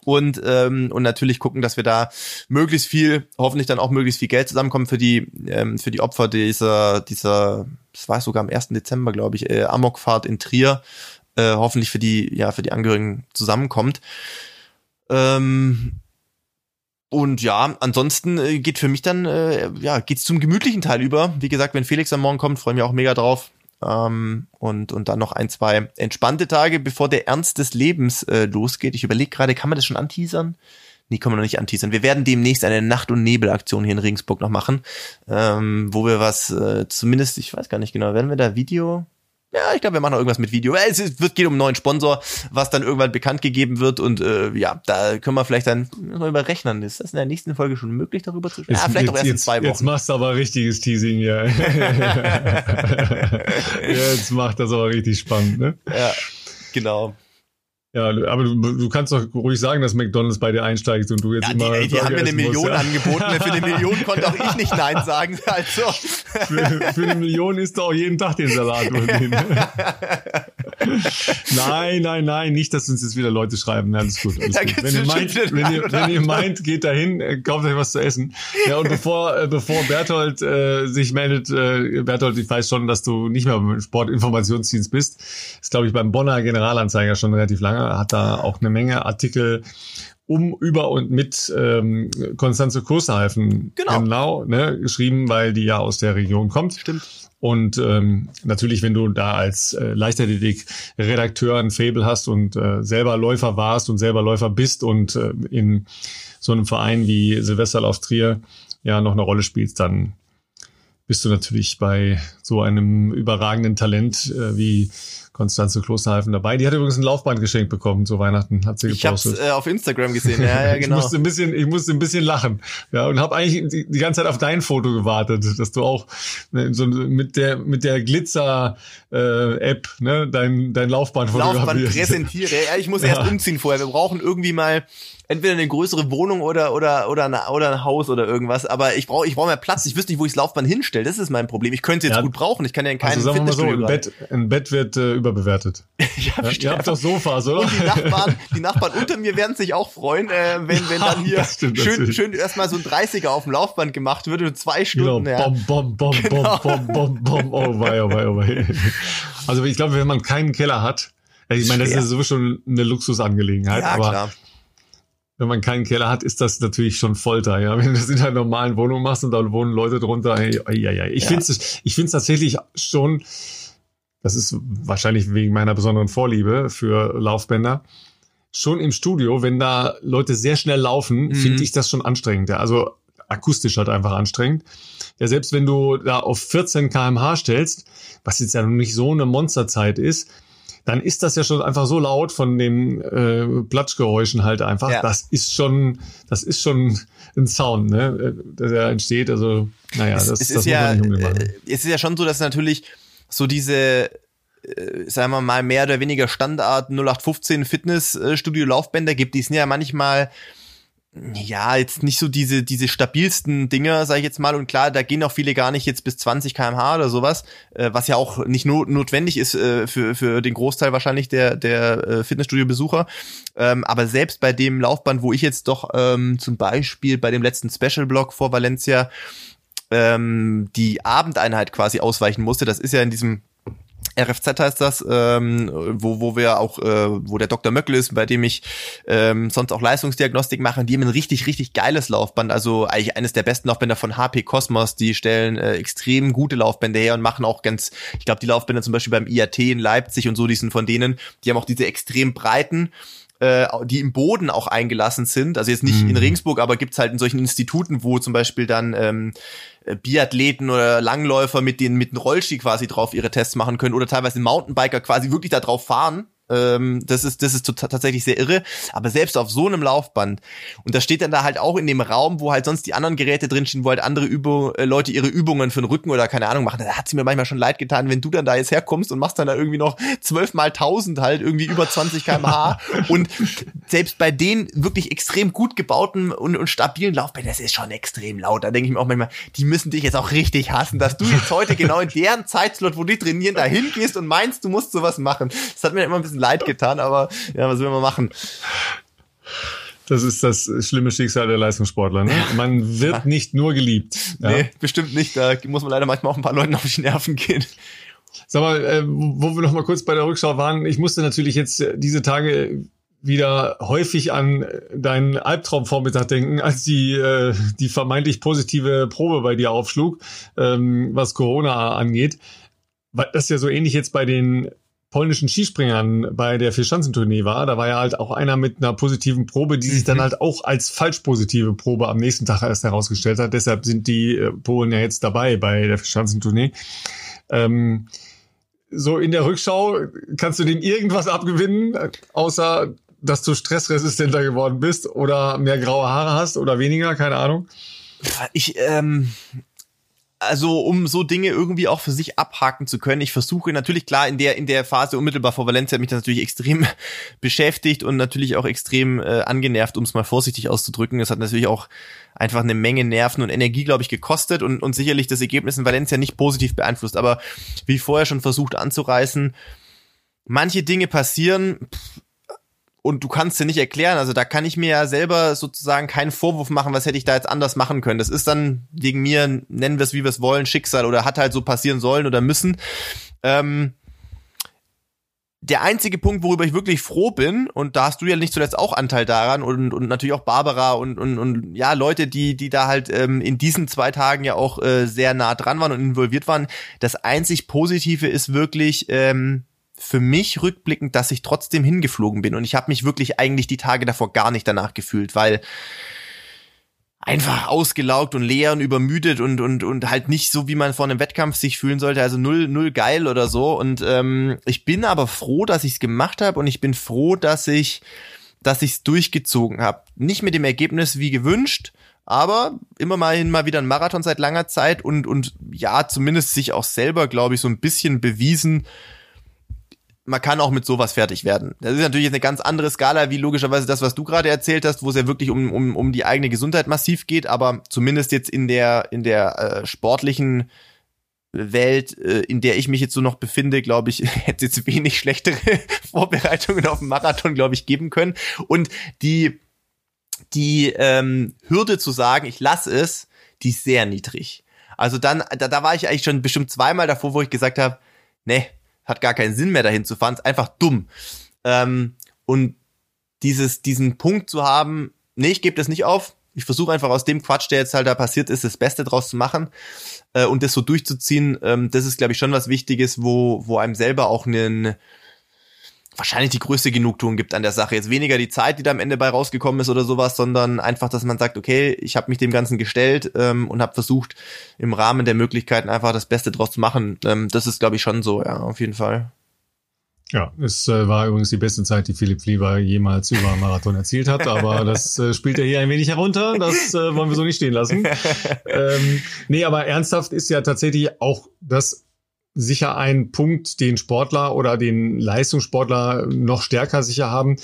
und ähm, und natürlich gucken, dass wir da möglichst viel, hoffentlich dann auch möglichst viel Geld zusammenkommen für die ähm, für die Opfer dieser dieser, das war sogar am 1. Dezember, glaube ich, äh, Amokfahrt in Trier, äh, hoffentlich für die ja für die Angehörigen zusammenkommt. Ähm, und ja, ansonsten äh, geht für mich dann, äh, ja, geht's zum gemütlichen Teil über. Wie gesagt, wenn Felix am Morgen kommt, freue ich mich auch mega drauf. Ähm, und, und dann noch ein, zwei entspannte Tage, bevor der Ernst des Lebens äh, losgeht. Ich überlege gerade, kann man das schon anteasern? Nee, kann man noch nicht anteasern. Wir werden demnächst eine Nacht- und Nebelaktion hier in Regensburg noch machen, ähm, wo wir was, äh, zumindest, ich weiß gar nicht genau, werden wir da Video, ja, ich glaube, wir machen noch irgendwas mit Video. Es wird, geht um einen neuen Sponsor, was dann irgendwann bekannt gegeben wird. Und äh, ja, da können wir vielleicht dann mal überrechnen. Ist das in der nächsten Folge schon möglich, darüber zu sprechen? Ja, vielleicht jetzt, auch erst in zwei Wochen. Jetzt machst du aber richtiges Teasing hier. jetzt macht das aber richtig spannend, ne? Ja, genau. Ja, aber du, du, kannst doch ruhig sagen, dass McDonalds bei dir einsteigt und du jetzt ja, immer. Die, die haben mir eine Million musst, ja. angeboten. Für eine Million konnte auch ich nicht Nein sagen. Also. Für, für eine Million isst du auch jeden Tag den Salat. nein, nein, nein, nicht, dass uns jetzt wieder Leute schreiben. Alles gut. Alles gut. Wenn, ihr meint, wenn, ihr, wenn ihr meint, geht dahin, äh, kauft euch was zu essen. Ja, und bevor, äh, bevor Berthold äh, sich meldet, äh, Berthold, ich weiß schon, dass du nicht mehr beim Sportinformationsdienst bist. Ist, glaube ich, beim Bonner Generalanzeiger schon relativ lange hat da auch eine Menge Artikel um, über und mit ähm, Konstanze Kursheifen genau, genau ne, geschrieben, weil die ja aus der Region kommt. Stimmt. Und ähm, natürlich, wenn du da als äh, Leichtathletik-Redakteur ein Fable hast und äh, selber Läufer warst und selber Läufer bist und äh, in so einem Verein wie Silvesterlauf Trier ja noch eine Rolle spielst, dann bist du natürlich bei so einem überragenden Talent äh, wie Konstanze Klosterhalfen dabei. Die hat übrigens ein Laufband geschenkt bekommen zu Weihnachten, hat sie gepostet. Ich habe äh, auf Instagram gesehen, ja, ja, genau. ich musste ein bisschen, ich musste ein bisschen lachen, ja, und habe eigentlich die, die, ganze Zeit auf dein Foto gewartet, dass du auch ne, so mit der mit der Glitzer äh, App, ne, dein dein Laufband Laufband präsentiere. Ja, ich muss ja. erst umziehen vorher. Wir brauchen irgendwie mal entweder eine größere Wohnung oder oder oder eine, oder ein Haus oder irgendwas. Aber ich brauche ich brauche mehr Platz. Ich wüsste nicht, wo ich das Laufband hinstelle. Das ist mein Problem. Ich könnte jetzt ja. gut brauchen. Ich kann ja in keinem also Fitnessstudio so, ein Bett, ein Bett wird äh, überbewertet. ja, ja, ihr habt doch Sofas, oder? Und die Nachbarn, die Nachbarn unter mir werden sich auch freuen, äh, wenn wenn dann hier stimmt, schön schön erstmal so ein 30er auf dem Laufband gemacht wird und zwei Stunden. Genau. Ja. Bom bom bom genau. bom bom bom bom. Oh wei, oh wei, oh wei. Also ich glaube, wenn man keinen Keller hat, ich meine, das ist sowieso schon eine Luxusangelegenheit, ja, aber klar wenn man keinen Keller hat, ist das natürlich schon Folter. Ja, wenn du das in einer normalen Wohnung machst und da wohnen Leute drunter, ey, ey, ey. ich ja. finde es, ich finde es tatsächlich schon. Das ist wahrscheinlich wegen meiner besonderen Vorliebe für Laufbänder. Schon im Studio, wenn da Leute sehr schnell laufen, mhm. finde ich das schon anstrengend. Ja. Also akustisch halt einfach anstrengend. Ja, selbst wenn du da auf 14 kmh stellst, was jetzt ja noch nicht so eine Monsterzeit ist, dann ist das ja schon einfach so laut von den äh, Platschgeräuschen halt einfach. Ja. Das ist schon, das ist schon ein Sound, ne, der entsteht. Also, naja, es, das, es das ist ja, äh, Es ist ja schon so, dass natürlich so diese äh, sagen wir mal, mehr oder weniger Standard 0815 Fitnessstudio Laufbänder gibt, die sind ja manchmal ja, jetzt nicht so diese, diese stabilsten Dinger, sage ich jetzt mal. Und klar, da gehen auch viele gar nicht jetzt bis 20 kmh oder sowas, äh, was ja auch nicht nur notwendig ist äh, für, für den Großteil wahrscheinlich der, der äh, Fitnessstudio-Besucher. Ähm, aber selbst bei dem Laufband, wo ich jetzt doch ähm, zum Beispiel bei dem letzten Special-Block vor Valencia ähm, die Abendeinheit quasi ausweichen musste, das ist ja in diesem RFZ heißt das, ähm, wo, wo wir auch, äh, wo der Dr. Möckel ist, bei dem ich ähm, sonst auch Leistungsdiagnostik mache. Die haben ein richtig, richtig geiles Laufband, also eigentlich eines der besten Laufbänder von HP Cosmos. Die stellen äh, extrem gute Laufbänder her und machen auch ganz, ich glaube, die Laufbänder zum Beispiel beim IAT in Leipzig und so, die sind von denen, die haben auch diese extrem breiten äh, die im Boden auch eingelassen sind. Also jetzt nicht mhm. in Regensburg, aber gibt's halt in solchen Instituten, wo zum Beispiel dann ähm, äh, Biathleten oder Langläufer mit den mit einem Rollski quasi drauf ihre Tests machen können oder teilweise Mountainbiker quasi wirklich da drauf fahren ähm, das ist, das ist tatsächlich sehr irre. Aber selbst auf so einem Laufband, und das steht dann da halt auch in dem Raum, wo halt sonst die anderen Geräte drinstehen, wo halt andere Übung, äh, Leute ihre Übungen für den Rücken oder keine Ahnung machen, da hat sie mir manchmal schon leid getan, wenn du dann da jetzt herkommst und machst dann da irgendwie noch zwölf mal tausend halt, irgendwie über 20 kmh. und selbst bei den wirklich extrem gut gebauten und, und stabilen Laufbändern, das ist schon extrem laut. Da denke ich mir auch manchmal, die müssen dich jetzt auch richtig hassen, dass du jetzt heute genau in deren Zeitslot, wo die trainieren, da hingehst und meinst, du musst sowas machen. Das hat mir immer ein bisschen leid getan, aber ja, was will man machen? Das ist das schlimme Schicksal der Leistungssportler. Ne? Man wird nicht nur geliebt. Ja? Nee, bestimmt nicht. Da muss man leider manchmal auch ein paar Leuten auf die Nerven gehen. Sag mal, äh, wo wir noch mal kurz bei der Rückschau waren, ich musste natürlich jetzt diese Tage wieder häufig an deinen Albtraumvormittag denken, als die, äh, die vermeintlich positive Probe bei dir aufschlug, ähm, was Corona angeht. Das ist ja so ähnlich jetzt bei den polnischen Skispringern bei der Vierschanzentournee war. Da war ja halt auch einer mit einer positiven Probe, die sich dann mhm. halt auch als falsch positive Probe am nächsten Tag erst herausgestellt hat. Deshalb sind die äh, Polen ja jetzt dabei bei der Vierschanzentournee. Ähm, so in der Rückschau kannst du dem irgendwas abgewinnen, außer dass du stressresistenter geworden bist oder mehr graue Haare hast oder weniger, keine Ahnung. Ich, ähm, also um so Dinge irgendwie auch für sich abhaken zu können. Ich versuche natürlich klar in der in der Phase unmittelbar vor Valencia hat mich das natürlich extrem beschäftigt und natürlich auch extrem äh, angenervt, um es mal vorsichtig auszudrücken. Es hat natürlich auch einfach eine Menge Nerven und Energie, glaube ich, gekostet und, und sicherlich das Ergebnis in Valencia nicht positiv beeinflusst. Aber wie vorher schon versucht anzureißen, manche Dinge passieren. Pff, und du kannst dir nicht erklären. Also da kann ich mir ja selber sozusagen keinen Vorwurf machen, was hätte ich da jetzt anders machen können. Das ist dann wegen mir, nennen wir es wie wir es wollen, Schicksal oder hat halt so passieren sollen oder müssen. Ähm, der einzige Punkt, worüber ich wirklich froh bin, und da hast du ja nicht zuletzt auch Anteil daran und, und natürlich auch Barbara und, und, und ja, Leute, die, die da halt ähm, in diesen zwei Tagen ja auch äh, sehr nah dran waren und involviert waren. Das einzig Positive ist wirklich, ähm, für mich rückblickend, dass ich trotzdem hingeflogen bin. Und ich habe mich wirklich eigentlich die Tage davor gar nicht danach gefühlt, weil einfach ausgelaugt und leer und übermüdet und und und halt nicht so, wie man vor einem Wettkampf sich fühlen sollte, also null null geil oder so. Und ähm, ich bin aber froh, dass ich es gemacht habe und ich bin froh, dass ich dass ich es durchgezogen habe. Nicht mit dem Ergebnis wie gewünscht, aber immer mal hin mal wieder ein Marathon seit langer Zeit und und ja zumindest sich auch selber, glaube ich, so ein bisschen bewiesen, man kann auch mit sowas fertig werden. Das ist natürlich eine ganz andere Skala, wie logischerweise das, was du gerade erzählt hast, wo es ja wirklich um, um, um die eigene Gesundheit massiv geht, aber zumindest jetzt in der, in der äh, sportlichen Welt, äh, in der ich mich jetzt so noch befinde, glaube ich, hätte es jetzt wenig schlechtere Vorbereitungen auf den Marathon, glaube ich, geben können. Und die, die ähm, Hürde zu sagen, ich lasse es, die ist sehr niedrig. Also dann, da, da war ich eigentlich schon bestimmt zweimal davor, wo ich gesagt habe, nee, hat gar keinen Sinn mehr dahin zu fahren, ist einfach dumm. Ähm, und dieses, diesen Punkt zu haben, nee, ich gebe das nicht auf. Ich versuche einfach aus dem Quatsch, der jetzt halt da passiert ist, das Beste draus zu machen äh, und das so durchzuziehen. Ähm, das ist, glaube ich, schon was Wichtiges, wo, wo einem selber auch einen wahrscheinlich die größte Genugtuung gibt an der Sache. Jetzt weniger die Zeit, die da am Ende bei rausgekommen ist oder sowas, sondern einfach, dass man sagt, okay, ich habe mich dem Ganzen gestellt ähm, und habe versucht, im Rahmen der Möglichkeiten einfach das Beste draus zu machen. Ähm, das ist, glaube ich, schon so, ja, auf jeden Fall. Ja, es äh, war übrigens die beste Zeit, die Philipp Flieber jemals über einen Marathon erzielt hat, aber das äh, spielt er hier ein wenig herunter. Das äh, wollen wir so nicht stehen lassen. ähm, nee, aber ernsthaft ist ja tatsächlich auch das sicher ein Punkt, den Sportler oder den Leistungssportler noch stärker sicher haben.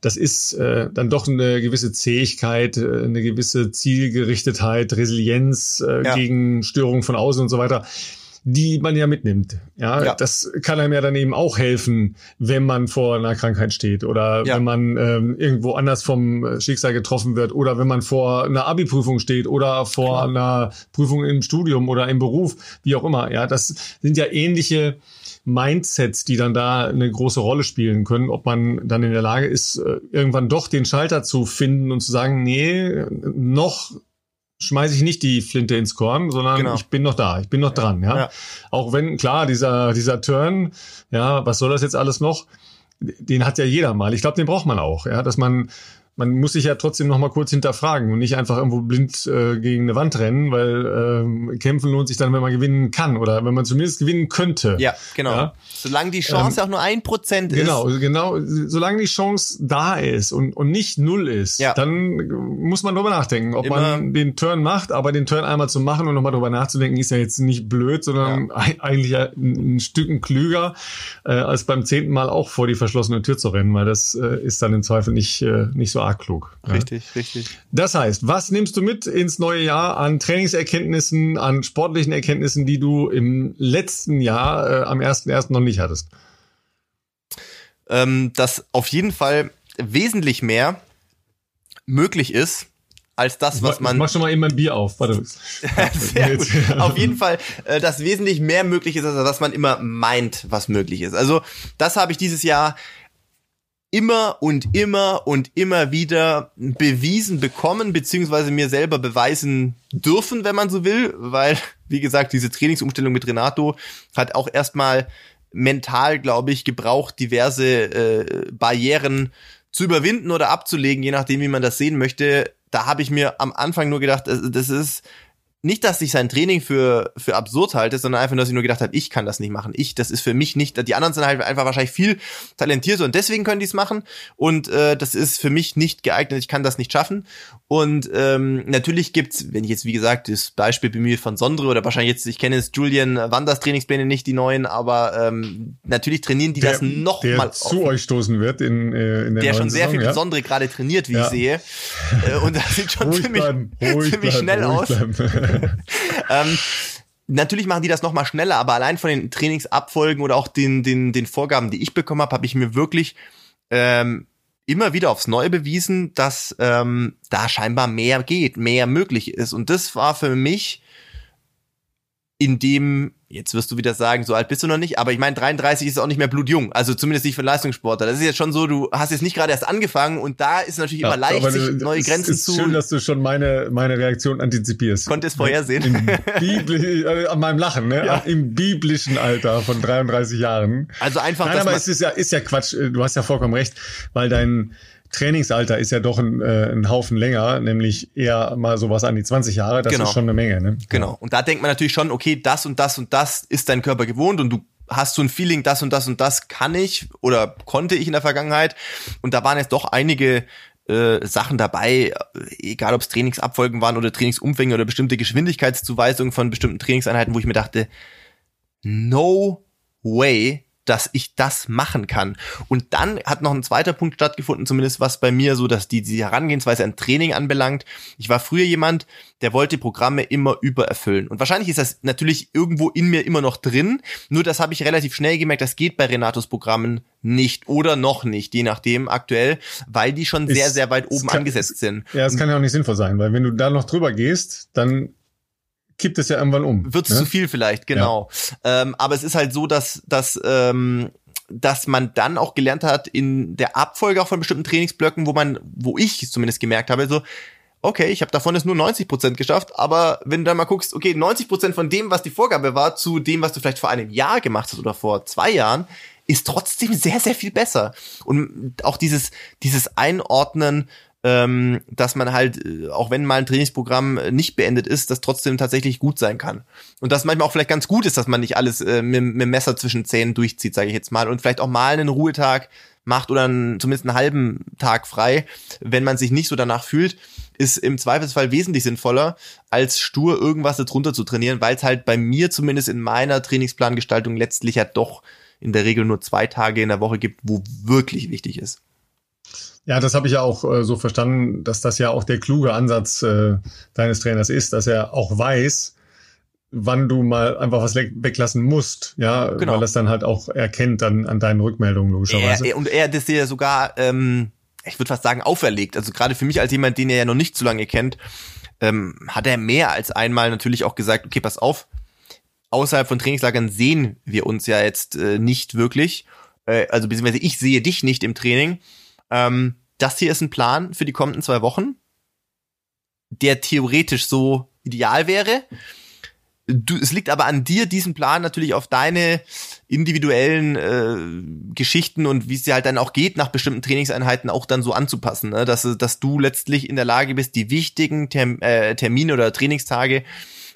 Das ist äh, dann doch eine gewisse Zähigkeit, äh, eine gewisse Zielgerichtetheit, Resilienz äh, ja. gegen Störungen von außen und so weiter die man ja mitnimmt. Ja, ja, das kann einem ja dann eben auch helfen, wenn man vor einer Krankheit steht oder ja. wenn man ähm, irgendwo anders vom Schicksal getroffen wird oder wenn man vor einer Abi-Prüfung steht oder vor Klar. einer Prüfung im Studium oder im Beruf, wie auch immer. Ja, das sind ja ähnliche Mindsets, die dann da eine große Rolle spielen können, ob man dann in der Lage ist, äh, irgendwann doch den Schalter zu finden und zu sagen, nee, noch schmeiße ich nicht die Flinte ins Korn, sondern genau. ich bin noch da, ich bin noch dran, ja? ja. Auch wenn, klar, dieser, dieser Turn, ja, was soll das jetzt alles noch? Den hat ja jeder mal. Ich glaube, den braucht man auch, ja, dass man man muss sich ja trotzdem noch mal kurz hinterfragen und nicht einfach irgendwo blind äh, gegen eine Wand rennen, weil ähm, kämpfen lohnt sich dann, wenn man gewinnen kann oder wenn man zumindest gewinnen könnte. Ja, genau. Ja? Solange die Chance ähm, auch nur ein Prozent ist. Genau, genau. Solange die Chance da ist und, und nicht null ist, ja. dann muss man drüber nachdenken, ob Immer. man den Turn macht, aber den Turn einmal zu machen und nochmal drüber nachzudenken, ist ja jetzt nicht blöd, sondern ja. eigentlich ein, ein Stück klüger, äh, als beim zehnten Mal auch vor die verschlossene Tür zu rennen, weil das äh, ist dann im Zweifel nicht, äh, nicht so arg klug. Richtig, ja. richtig. Das heißt, was nimmst du mit ins neue Jahr an Trainingserkenntnissen, an sportlichen Erkenntnissen, die du im letzten Jahr äh, am 1.1. noch nicht hattest? Ähm, dass auf jeden Fall wesentlich mehr möglich ist, als das, was man. Ich mach schon mal eben mein Bier auf. Warte. Sehr gut. Auf jeden Fall, äh, dass wesentlich mehr möglich ist, als was man immer meint, was möglich ist. Also, das habe ich dieses Jahr immer und immer und immer wieder bewiesen bekommen, beziehungsweise mir selber beweisen dürfen, wenn man so will, weil, wie gesagt, diese Trainingsumstellung mit Renato hat auch erstmal mental, glaube ich, gebraucht, diverse äh, Barrieren zu überwinden oder abzulegen, je nachdem, wie man das sehen möchte. Da habe ich mir am Anfang nur gedacht, das ist nicht, dass ich sein Training für, für absurd halte, sondern einfach, dass ich nur gedacht habe, ich kann das nicht machen. Ich, das ist für mich nicht, die anderen sind halt einfach wahrscheinlich viel talentierter und deswegen können die es machen. Und äh, das ist für mich nicht geeignet, ich kann das nicht schaffen. Und ähm, natürlich gibt's, wenn ich jetzt, wie gesagt, das Beispiel bemühe von Sondre oder wahrscheinlich jetzt, ich kenne jetzt Julian Wanders Trainingspläne nicht, die neuen, aber ähm, natürlich trainieren die der, das noch der mal zu euch stoßen wird in, äh, in der Der schon sehr Saison, viel ja? Sondre gerade trainiert, wie ja. ich sehe. Äh, und das sieht schon ziemlich, bleiben, ziemlich bleiben, schnell aus. ähm, Natürlich machen die das nochmal schneller, aber allein von den Trainingsabfolgen oder auch den, den, den Vorgaben, die ich bekommen habe, habe ich mir wirklich ähm, immer wieder aufs Neue bewiesen, dass ähm, da scheinbar mehr geht, mehr möglich ist. Und das war für mich in dem Jetzt wirst du wieder sagen, so alt bist du noch nicht, aber ich meine, 33 ist auch nicht mehr blutjung, also zumindest nicht für Leistungssportler. Das ist jetzt schon so, du hast jetzt nicht gerade erst angefangen und da ist natürlich ja, immer leicht, sich neue Grenzen ist zu. Schön, dass du schon meine, meine Reaktion antizipierst. Konntest vorhersehen. Bibli äh, an meinem Lachen, ne? Ja. Im biblischen Alter von 33 Jahren. Also einfach. Nein, aber es ist ja, ist ja Quatsch. Du hast ja vollkommen recht, weil dein, Trainingsalter ist ja doch ein, äh, ein Haufen länger, nämlich eher mal sowas an die 20 Jahre. Das Genau. ist schon eine Menge. Ne? Genau. Und da denkt man natürlich schon, okay, das und das und das ist dein Körper gewohnt und du hast so ein Feeling, das und das und das kann ich oder konnte ich in der Vergangenheit. Und da waren jetzt doch einige äh, Sachen dabei, egal ob es Trainingsabfolgen waren oder Trainingsumfänge oder bestimmte Geschwindigkeitszuweisungen von bestimmten Trainingseinheiten, wo ich mir dachte, no way, dass ich das machen kann. Und dann hat noch ein zweiter Punkt stattgefunden, zumindest was bei mir so, dass die, die Herangehensweise an Training anbelangt. Ich war früher jemand, der wollte Programme immer übererfüllen. Und wahrscheinlich ist das natürlich irgendwo in mir immer noch drin. Nur das habe ich relativ schnell gemerkt, das geht bei Renatos Programmen nicht oder noch nicht, je nachdem aktuell, weil die schon Ist- sehr, sehr weit es oben kann- angesetzt sind. Ja, das kann ja auch nicht sinnvoll sein, weil wenn du da noch drüber gehst, dann kippt es ja irgendwann um. wird es ne? zu viel vielleicht, genau. Ähm, aber es ist halt so, dass, dass, ähm, dass man dann auch gelernt hat in der Abfolge auch von bestimmten Trainingsblöcken, wo man, wo ich es zumindest gemerkt habe, so, okay, ich habe davon jetzt nur 90 Prozent geschafft, aber wenn du dann mal guckst, okay, 90 Prozent von dem, was die Vorgabe war, zu dem, was du vielleicht vor einem Jahr gemacht hast oder vor zwei Jahren, ist trotzdem sehr, sehr viel besser. Und auch dieses, dieses Einordnen, ähm, dass man halt, äh, auch wenn mal ein Trainingsprogramm äh, nicht beendet ist, das trotzdem tatsächlich gut sein kann. Und das manchmal auch vielleicht ganz gut ist, dass man nicht alles äh, mit, mit Messer zwischen Zähnen durchzieht, sage ich jetzt mal, und vielleicht auch mal einen Ruhetag macht oder einen, zumindest einen halben Tag frei, wenn man sich nicht so danach fühlt, ist im Zweifelsfall wesentlich sinnvoller, als stur irgendwas darunter zu trainieren, weil es halt bei mir zumindest in meiner Trainingsplangestaltung letztlich ja doch in der Regel nur zwei Tage in der Woche gibt, wo wirklich wichtig ist. Ja, das habe ich ja auch äh, so verstanden, dass das ja auch der kluge Ansatz äh, deines Trainers ist, dass er auch weiß, wann du mal einfach was weglassen musst, ja, Genau. weil das dann halt auch erkennt dann an deinen Rückmeldungen logischerweise. Er, er, und er hat das ja sogar, ähm, ich würde fast sagen, auferlegt. Also gerade für mich als jemand, den er ja noch nicht so lange kennt, ähm, hat er mehr als einmal natürlich auch gesagt, okay, pass auf, außerhalb von Trainingslagern sehen wir uns ja jetzt äh, nicht wirklich. Äh, also beziehungsweise ich sehe dich nicht im Training. Ähm, das hier ist ein Plan für die kommenden zwei Wochen, der theoretisch so ideal wäre. Du, es liegt aber an dir, diesen Plan natürlich auf deine individuellen äh, Geschichten und wie es dir halt dann auch geht, nach bestimmten Trainingseinheiten auch dann so anzupassen, ne? dass, dass du letztlich in der Lage bist, die wichtigen Term äh, Termine oder Trainingstage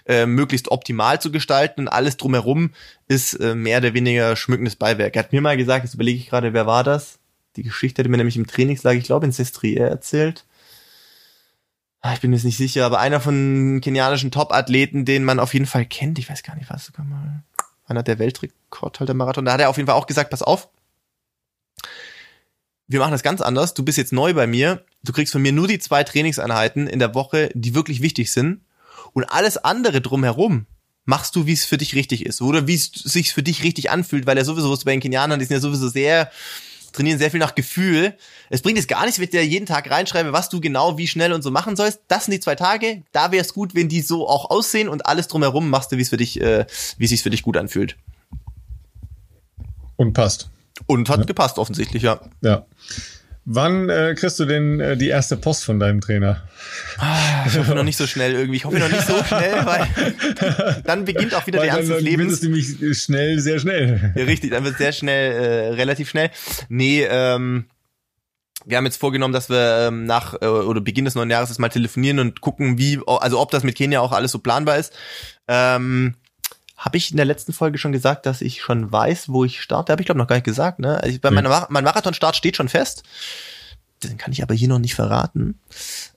äh, möglichst optimal zu gestalten und alles drumherum ist äh, mehr oder weniger schmückendes Beiwerk. Er hat mir mal gesagt, jetzt überlege ich gerade, wer war das? Die Geschichte hat mir nämlich im Trainingslager, ich glaube in Sestriere erzählt. Ah, Ich bin mir jetzt nicht sicher, aber einer von kenianischen Top-Athleten, den man auf jeden Fall kennt, ich weiß gar nicht, was sogar mal einer der Weltrekordhalter Marathon, da hat er auf jeden Fall auch gesagt, pass auf, wir machen das ganz anders, du bist jetzt neu bei mir, du kriegst von mir nur die zwei Trainingseinheiten in der Woche, die wirklich wichtig sind. Und alles andere drumherum machst du, wie es für dich richtig ist oder wie es sich für dich richtig anfühlt, weil er sowieso, was bei den Kenianern, die sind ja sowieso sehr, trainieren sehr viel nach Gefühl. Es bringt jetzt gar nichts, wenn ich dir jeden Tag reinschreibe, was du genau, wie schnell und so machen sollst. Das sind die zwei Tage. Da wäre es gut, wenn die so auch aussehen und alles drumherum machst du, wie es für dich, äh, wie es sich für dich gut anfühlt. Und passt. Und hat gepasst offensichtlich, ja. Ja. Wann äh, kriegst du denn äh, die erste Post von deinem Trainer? Ich hoffe noch nicht so schnell irgendwie. Ich hoffe noch nicht so schnell, weil dann beginnt auch wieder Weil der Ernst des dann wird Lebens. es nämlich schnell, sehr schnell. Ja, richtig, dann wird sehr schnell, äh, relativ schnell. Nee, ähm, wir haben jetzt vorgenommen, dass wir ähm, nach äh, oder Beginn des neuen Jahres jetzt mal telefonieren und gucken, wie, also ob das mit Kenia auch alles so planbar ist. Ähm, habe ich in der letzten Folge schon gesagt, dass ich schon weiß, wo ich starte? Habe ich glaube noch gar nicht gesagt. Ne? Also ich, bei Nee. meiner Mar mein Marathonstart steht schon fest. Den kann ich aber hier noch nicht verraten.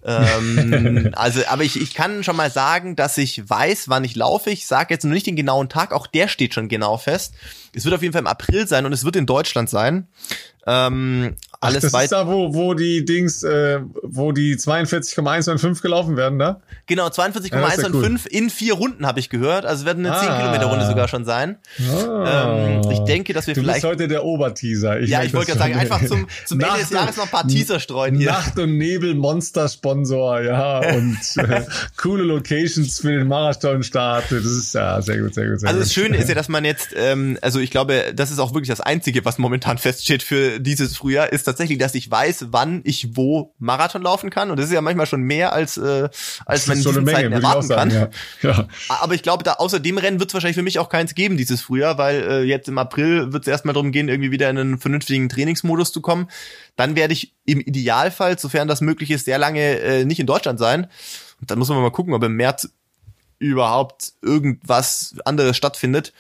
ähm, also, aber ich, ich kann schon mal sagen, dass ich weiß, wann ich laufe. Ich sage jetzt nur nicht den genauen Tag, auch der steht schon genau fest. Es wird auf jeden Fall im April sein und es wird in Deutschland sein. Ähm, alles das weit. ist da, wo, wo die Dings, äh, wo die 42,1 und 5 gelaufen werden, ne? Genau, 42,1 Ja, das ja cool. 5 in vier Runden habe ich gehört. Also es werden eine 10 Ah. Kilometer Runde sogar schon sein. Ah. Ähm, ich denke, dass wir du vielleicht. bist heute der Oberteaser. ja, merk ich wollte das gerade sagen, einfach zum, zum Ende des Jahres noch ein paar Teaser streuen hier. Nacht- und Nebel-Monster-Sponsor, ja, und äh, coole Locations für den Marathon-Start. Das ist ja sehr gut, sehr gut, sehr Also gut. das Schöne ist ja, dass man jetzt, ähm, also ich glaube, das ist auch wirklich das Einzige, was momentan feststeht für dieses Frühjahr ist tatsächlich, dass ich weiß, wann ich wo Marathon laufen kann. Und das ist ja manchmal schon mehr als, äh, als man in diesen Menge, Zeiten erwarten sagen, kann. Ja. Ja. Aber ich glaube, da außer dem Rennen wird es wahrscheinlich für mich auch keins geben dieses Frühjahr, weil äh, jetzt im April wird es erstmal darum gehen, irgendwie wieder in einen vernünftigen Trainingsmodus zu kommen. Dann werde ich im Idealfall, sofern das möglich ist, sehr lange äh, nicht in Deutschland sein. Und dann muss man mal gucken, ob im März überhaupt irgendwas anderes stattfindet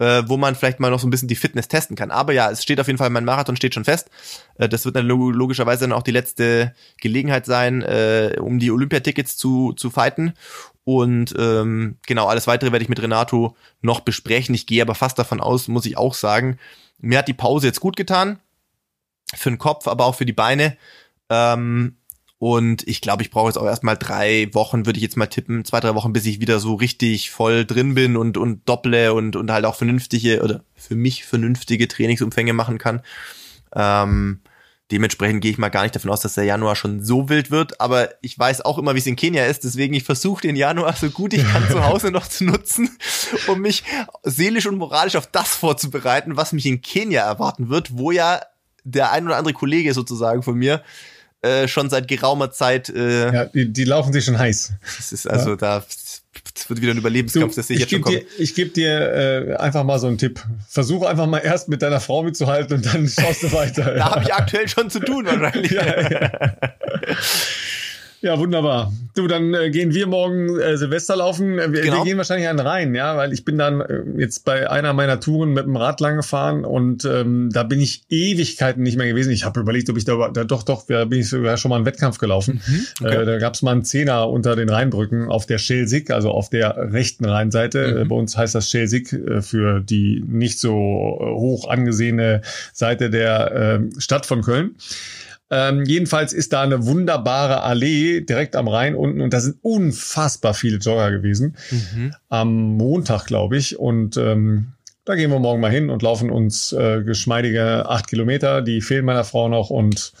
äh, wo man vielleicht mal noch so ein bisschen die Fitness testen kann. Aber ja, es steht auf jeden Fall, mein Marathon steht schon fest. Äh, das wird dann logischerweise dann auch die letzte Gelegenheit sein, äh, um die Olympiatickets zu, zu fighten. Und ähm, genau, alles weitere werde ich mit Renato noch besprechen. Ich gehe aber fast davon aus, muss ich auch sagen, mir hat die Pause jetzt gut getan. Für den Kopf, aber auch für die Beine. Ähm, und ich glaube, ich brauche jetzt auch erstmal drei Wochen, würde ich jetzt mal tippen, zwei, drei Wochen, bis ich wieder so richtig voll drin bin und, und dopple und, und halt auch vernünftige oder für mich vernünftige Trainingsumfänge machen kann. Ähm, dementsprechend gehe ich mal gar nicht davon aus, dass der Januar schon so wild wird, aber ich weiß auch immer, wie es in Kenia ist, deswegen ich versuche den Januar so gut ich kann zu Hause noch zu nutzen, um mich seelisch und moralisch auf das vorzubereiten, was mich in Kenia erwarten wird, wo ja der ein oder andere Kollege sozusagen von mir äh, schon seit geraumer Zeit. Äh, ja, die, die laufen sich schon heiß. Das ist also ja. da. Das wird wieder ein Überlebenskampf, das sehe ich, ich jetzt schon. Dir, ich gebe dir äh, einfach mal so einen Tipp. Versuche einfach mal erst mit deiner Frau mitzuhalten und dann schaust du weiter. da habe ich aktuell schon zu tun wahrscheinlich. ja, ja. Ja, wunderbar. Du, dann äh, gehen wir morgen äh, Silvester laufen. Äh, wir, genau. wir, gehen wahrscheinlich an den Rhein, ja, weil ich bin dann äh, jetzt bei einer meiner Touren mit dem Rad lang gefahren und ähm, da bin ich Ewigkeiten nicht mehr gewesen. Ich habe überlegt, ob ich da, da doch, doch, da bin ich sogar schon mal einen Wettkampf gelaufen. Mhm, okay. äh, da gab es mal einen Zehner unter den Rheinbrücken auf der Schelsig, also auf der rechten Rheinseite. Mhm. Äh, bei uns heißt das Schelsig äh, für die nicht so äh, hoch angesehene Seite der äh, Stadt von Köln. Ähm, jedenfalls ist da eine wunderbare Allee direkt am Rhein unten und da sind unfassbar viele Jogger gewesen. Mhm. Am Montag, glaube ich. Und ähm, da gehen wir morgen mal hin und laufen uns äh, geschmeidige acht Kilometer. Die fehlen meiner Frau noch und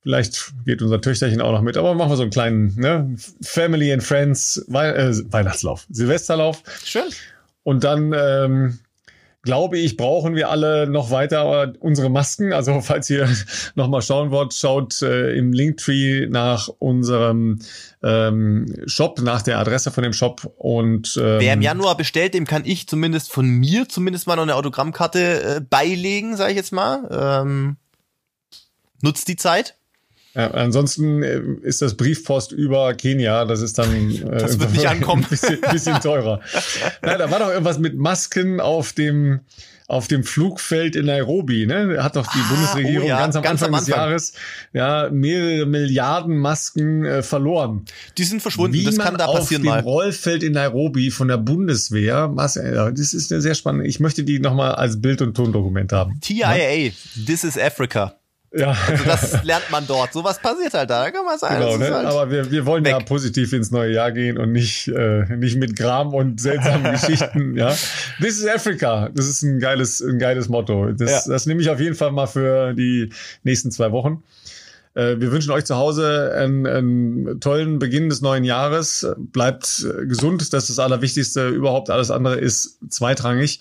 vielleicht geht unser Töchterchen auch noch mit. Aber machen wir so einen kleinen ne? Family and Friends We äh, Weihnachtslauf, Silvesterlauf. Schön. Und dann ähm, glaube ich, brauchen wir alle noch weiter unsere Masken. Also falls ihr nochmal schauen wollt, schaut äh, im Linktree nach unserem ähm, Shop, nach der Adresse von dem Shop. Und ähm, wer im Januar bestellt, dem kann ich zumindest von mir zumindest mal noch eine Autogrammkarte äh, beilegen, sage ich jetzt mal. Ähm, nutzt die Zeit. Ja, ansonsten äh, ist das Briefpost über Kenia, das ist dann äh, das wird nicht ankommen. ein bisschen, bisschen teurer. Na, da war doch irgendwas mit Masken auf dem auf dem Flugfeld in Nairobi, ne? Hat doch die ah, Bundesregierung oh ja, ganz, am, ganz Anfang am Anfang des Jahres ja mehrere Milliarden Masken äh, verloren. Die sind verschwunden. Wie das kann da passieren auf dem Rollfeld in Nairobi von der Bundeswehr, was, das ist eine sehr spannende. Ich möchte die nochmal als Bild- und Tondokument haben. TIA, ja? This is Africa. Ja. Also das lernt man dort. Sowas passiert halt da, da kann man sagen. Genau, ne? halt Aber wir, wir wollen weg. ja positiv ins neue Jahr gehen und nicht, äh, nicht mit Gram und seltsamen Geschichten. Ja. This is Africa. Das ist ein geiles, ein geiles Motto. Das, ja. das nehme ich auf jeden Fall mal für die nächsten zwei Wochen. Äh, wir wünschen euch zu Hause einen, einen tollen Beginn des neuen Jahres. Bleibt gesund, das ist das Allerwichtigste. Überhaupt alles andere ist zweitrangig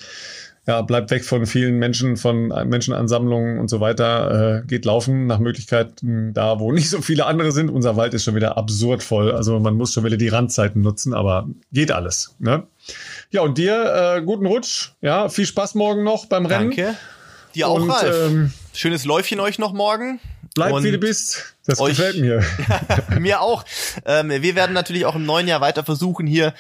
ja, bleibt weg von vielen Menschen, von Menschenansammlungen und so weiter, äh, geht laufen nach Möglichkeiten da, wo nicht so viele andere sind. Unser Wald ist schon wieder absurd voll. Also man muss schon wieder die Randzeiten nutzen, aber geht alles. Ne? Ja, und dir äh, guten Rutsch. Ja, viel Spaß morgen noch beim Rennen. Danke. Dir auch, und, Ralf. Ähm, Schönes Läufchen euch noch morgen. Bleib wie du bist. Das euch, gefällt mir. mir auch. Ähm, wir werden natürlich auch im neuen Jahr weiter versuchen, hier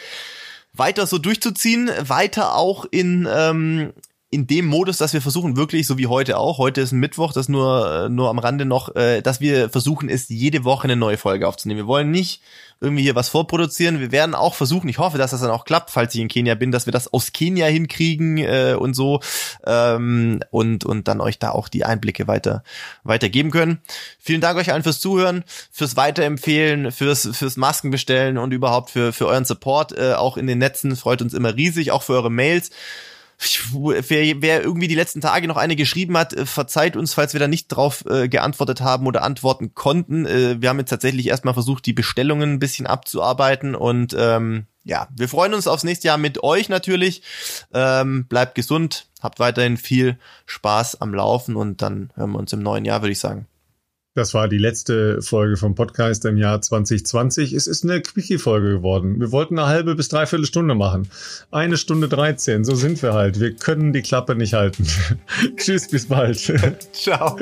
weiter so durchzuziehen, weiter auch in ähm, in dem Modus, dass wir versuchen wirklich, so wie heute auch, heute ist ein Mittwoch, das nur äh, nur am Rande noch, äh, dass wir versuchen, ist jede Woche eine neue Folge aufzunehmen. Wir wollen nicht irgendwie hier was vorproduzieren. Wir werden auch versuchen, ich hoffe, dass das dann auch klappt, falls ich in Kenia bin, dass wir das aus Kenia hinkriegen äh, und so ähm, und und dann euch da auch die Einblicke weiter weitergeben können. Vielen Dank euch allen fürs Zuhören, fürs Weiterempfehlen, fürs fürs Maskenbestellen und überhaupt für für euren Support äh, auch in den Netzen. Freut uns immer riesig, auch für eure Mails. Wer, wer irgendwie die letzten Tage noch eine geschrieben hat, äh, verzeiht uns, falls wir da nicht drauf äh, geantwortet haben oder antworten konnten. Äh, wir haben jetzt tatsächlich erstmal versucht, die Bestellungen ein bisschen abzuarbeiten und ähm, ja, wir freuen uns aufs nächste Jahr mit euch natürlich. Ähm, bleibt gesund, habt weiterhin viel Spaß am Laufen und dann hören wir uns im neuen Jahr, würde ich sagen. Das war die letzte Folge vom Podcast im Jahr 2020. Es ist eine Quickie-Folge geworden. Wir wollten eine halbe bis dreiviertel Stunde machen. Eine Stunde 13, so sind wir halt. Wir können die Klappe nicht halten. Tschüss, bis bald. Ciao.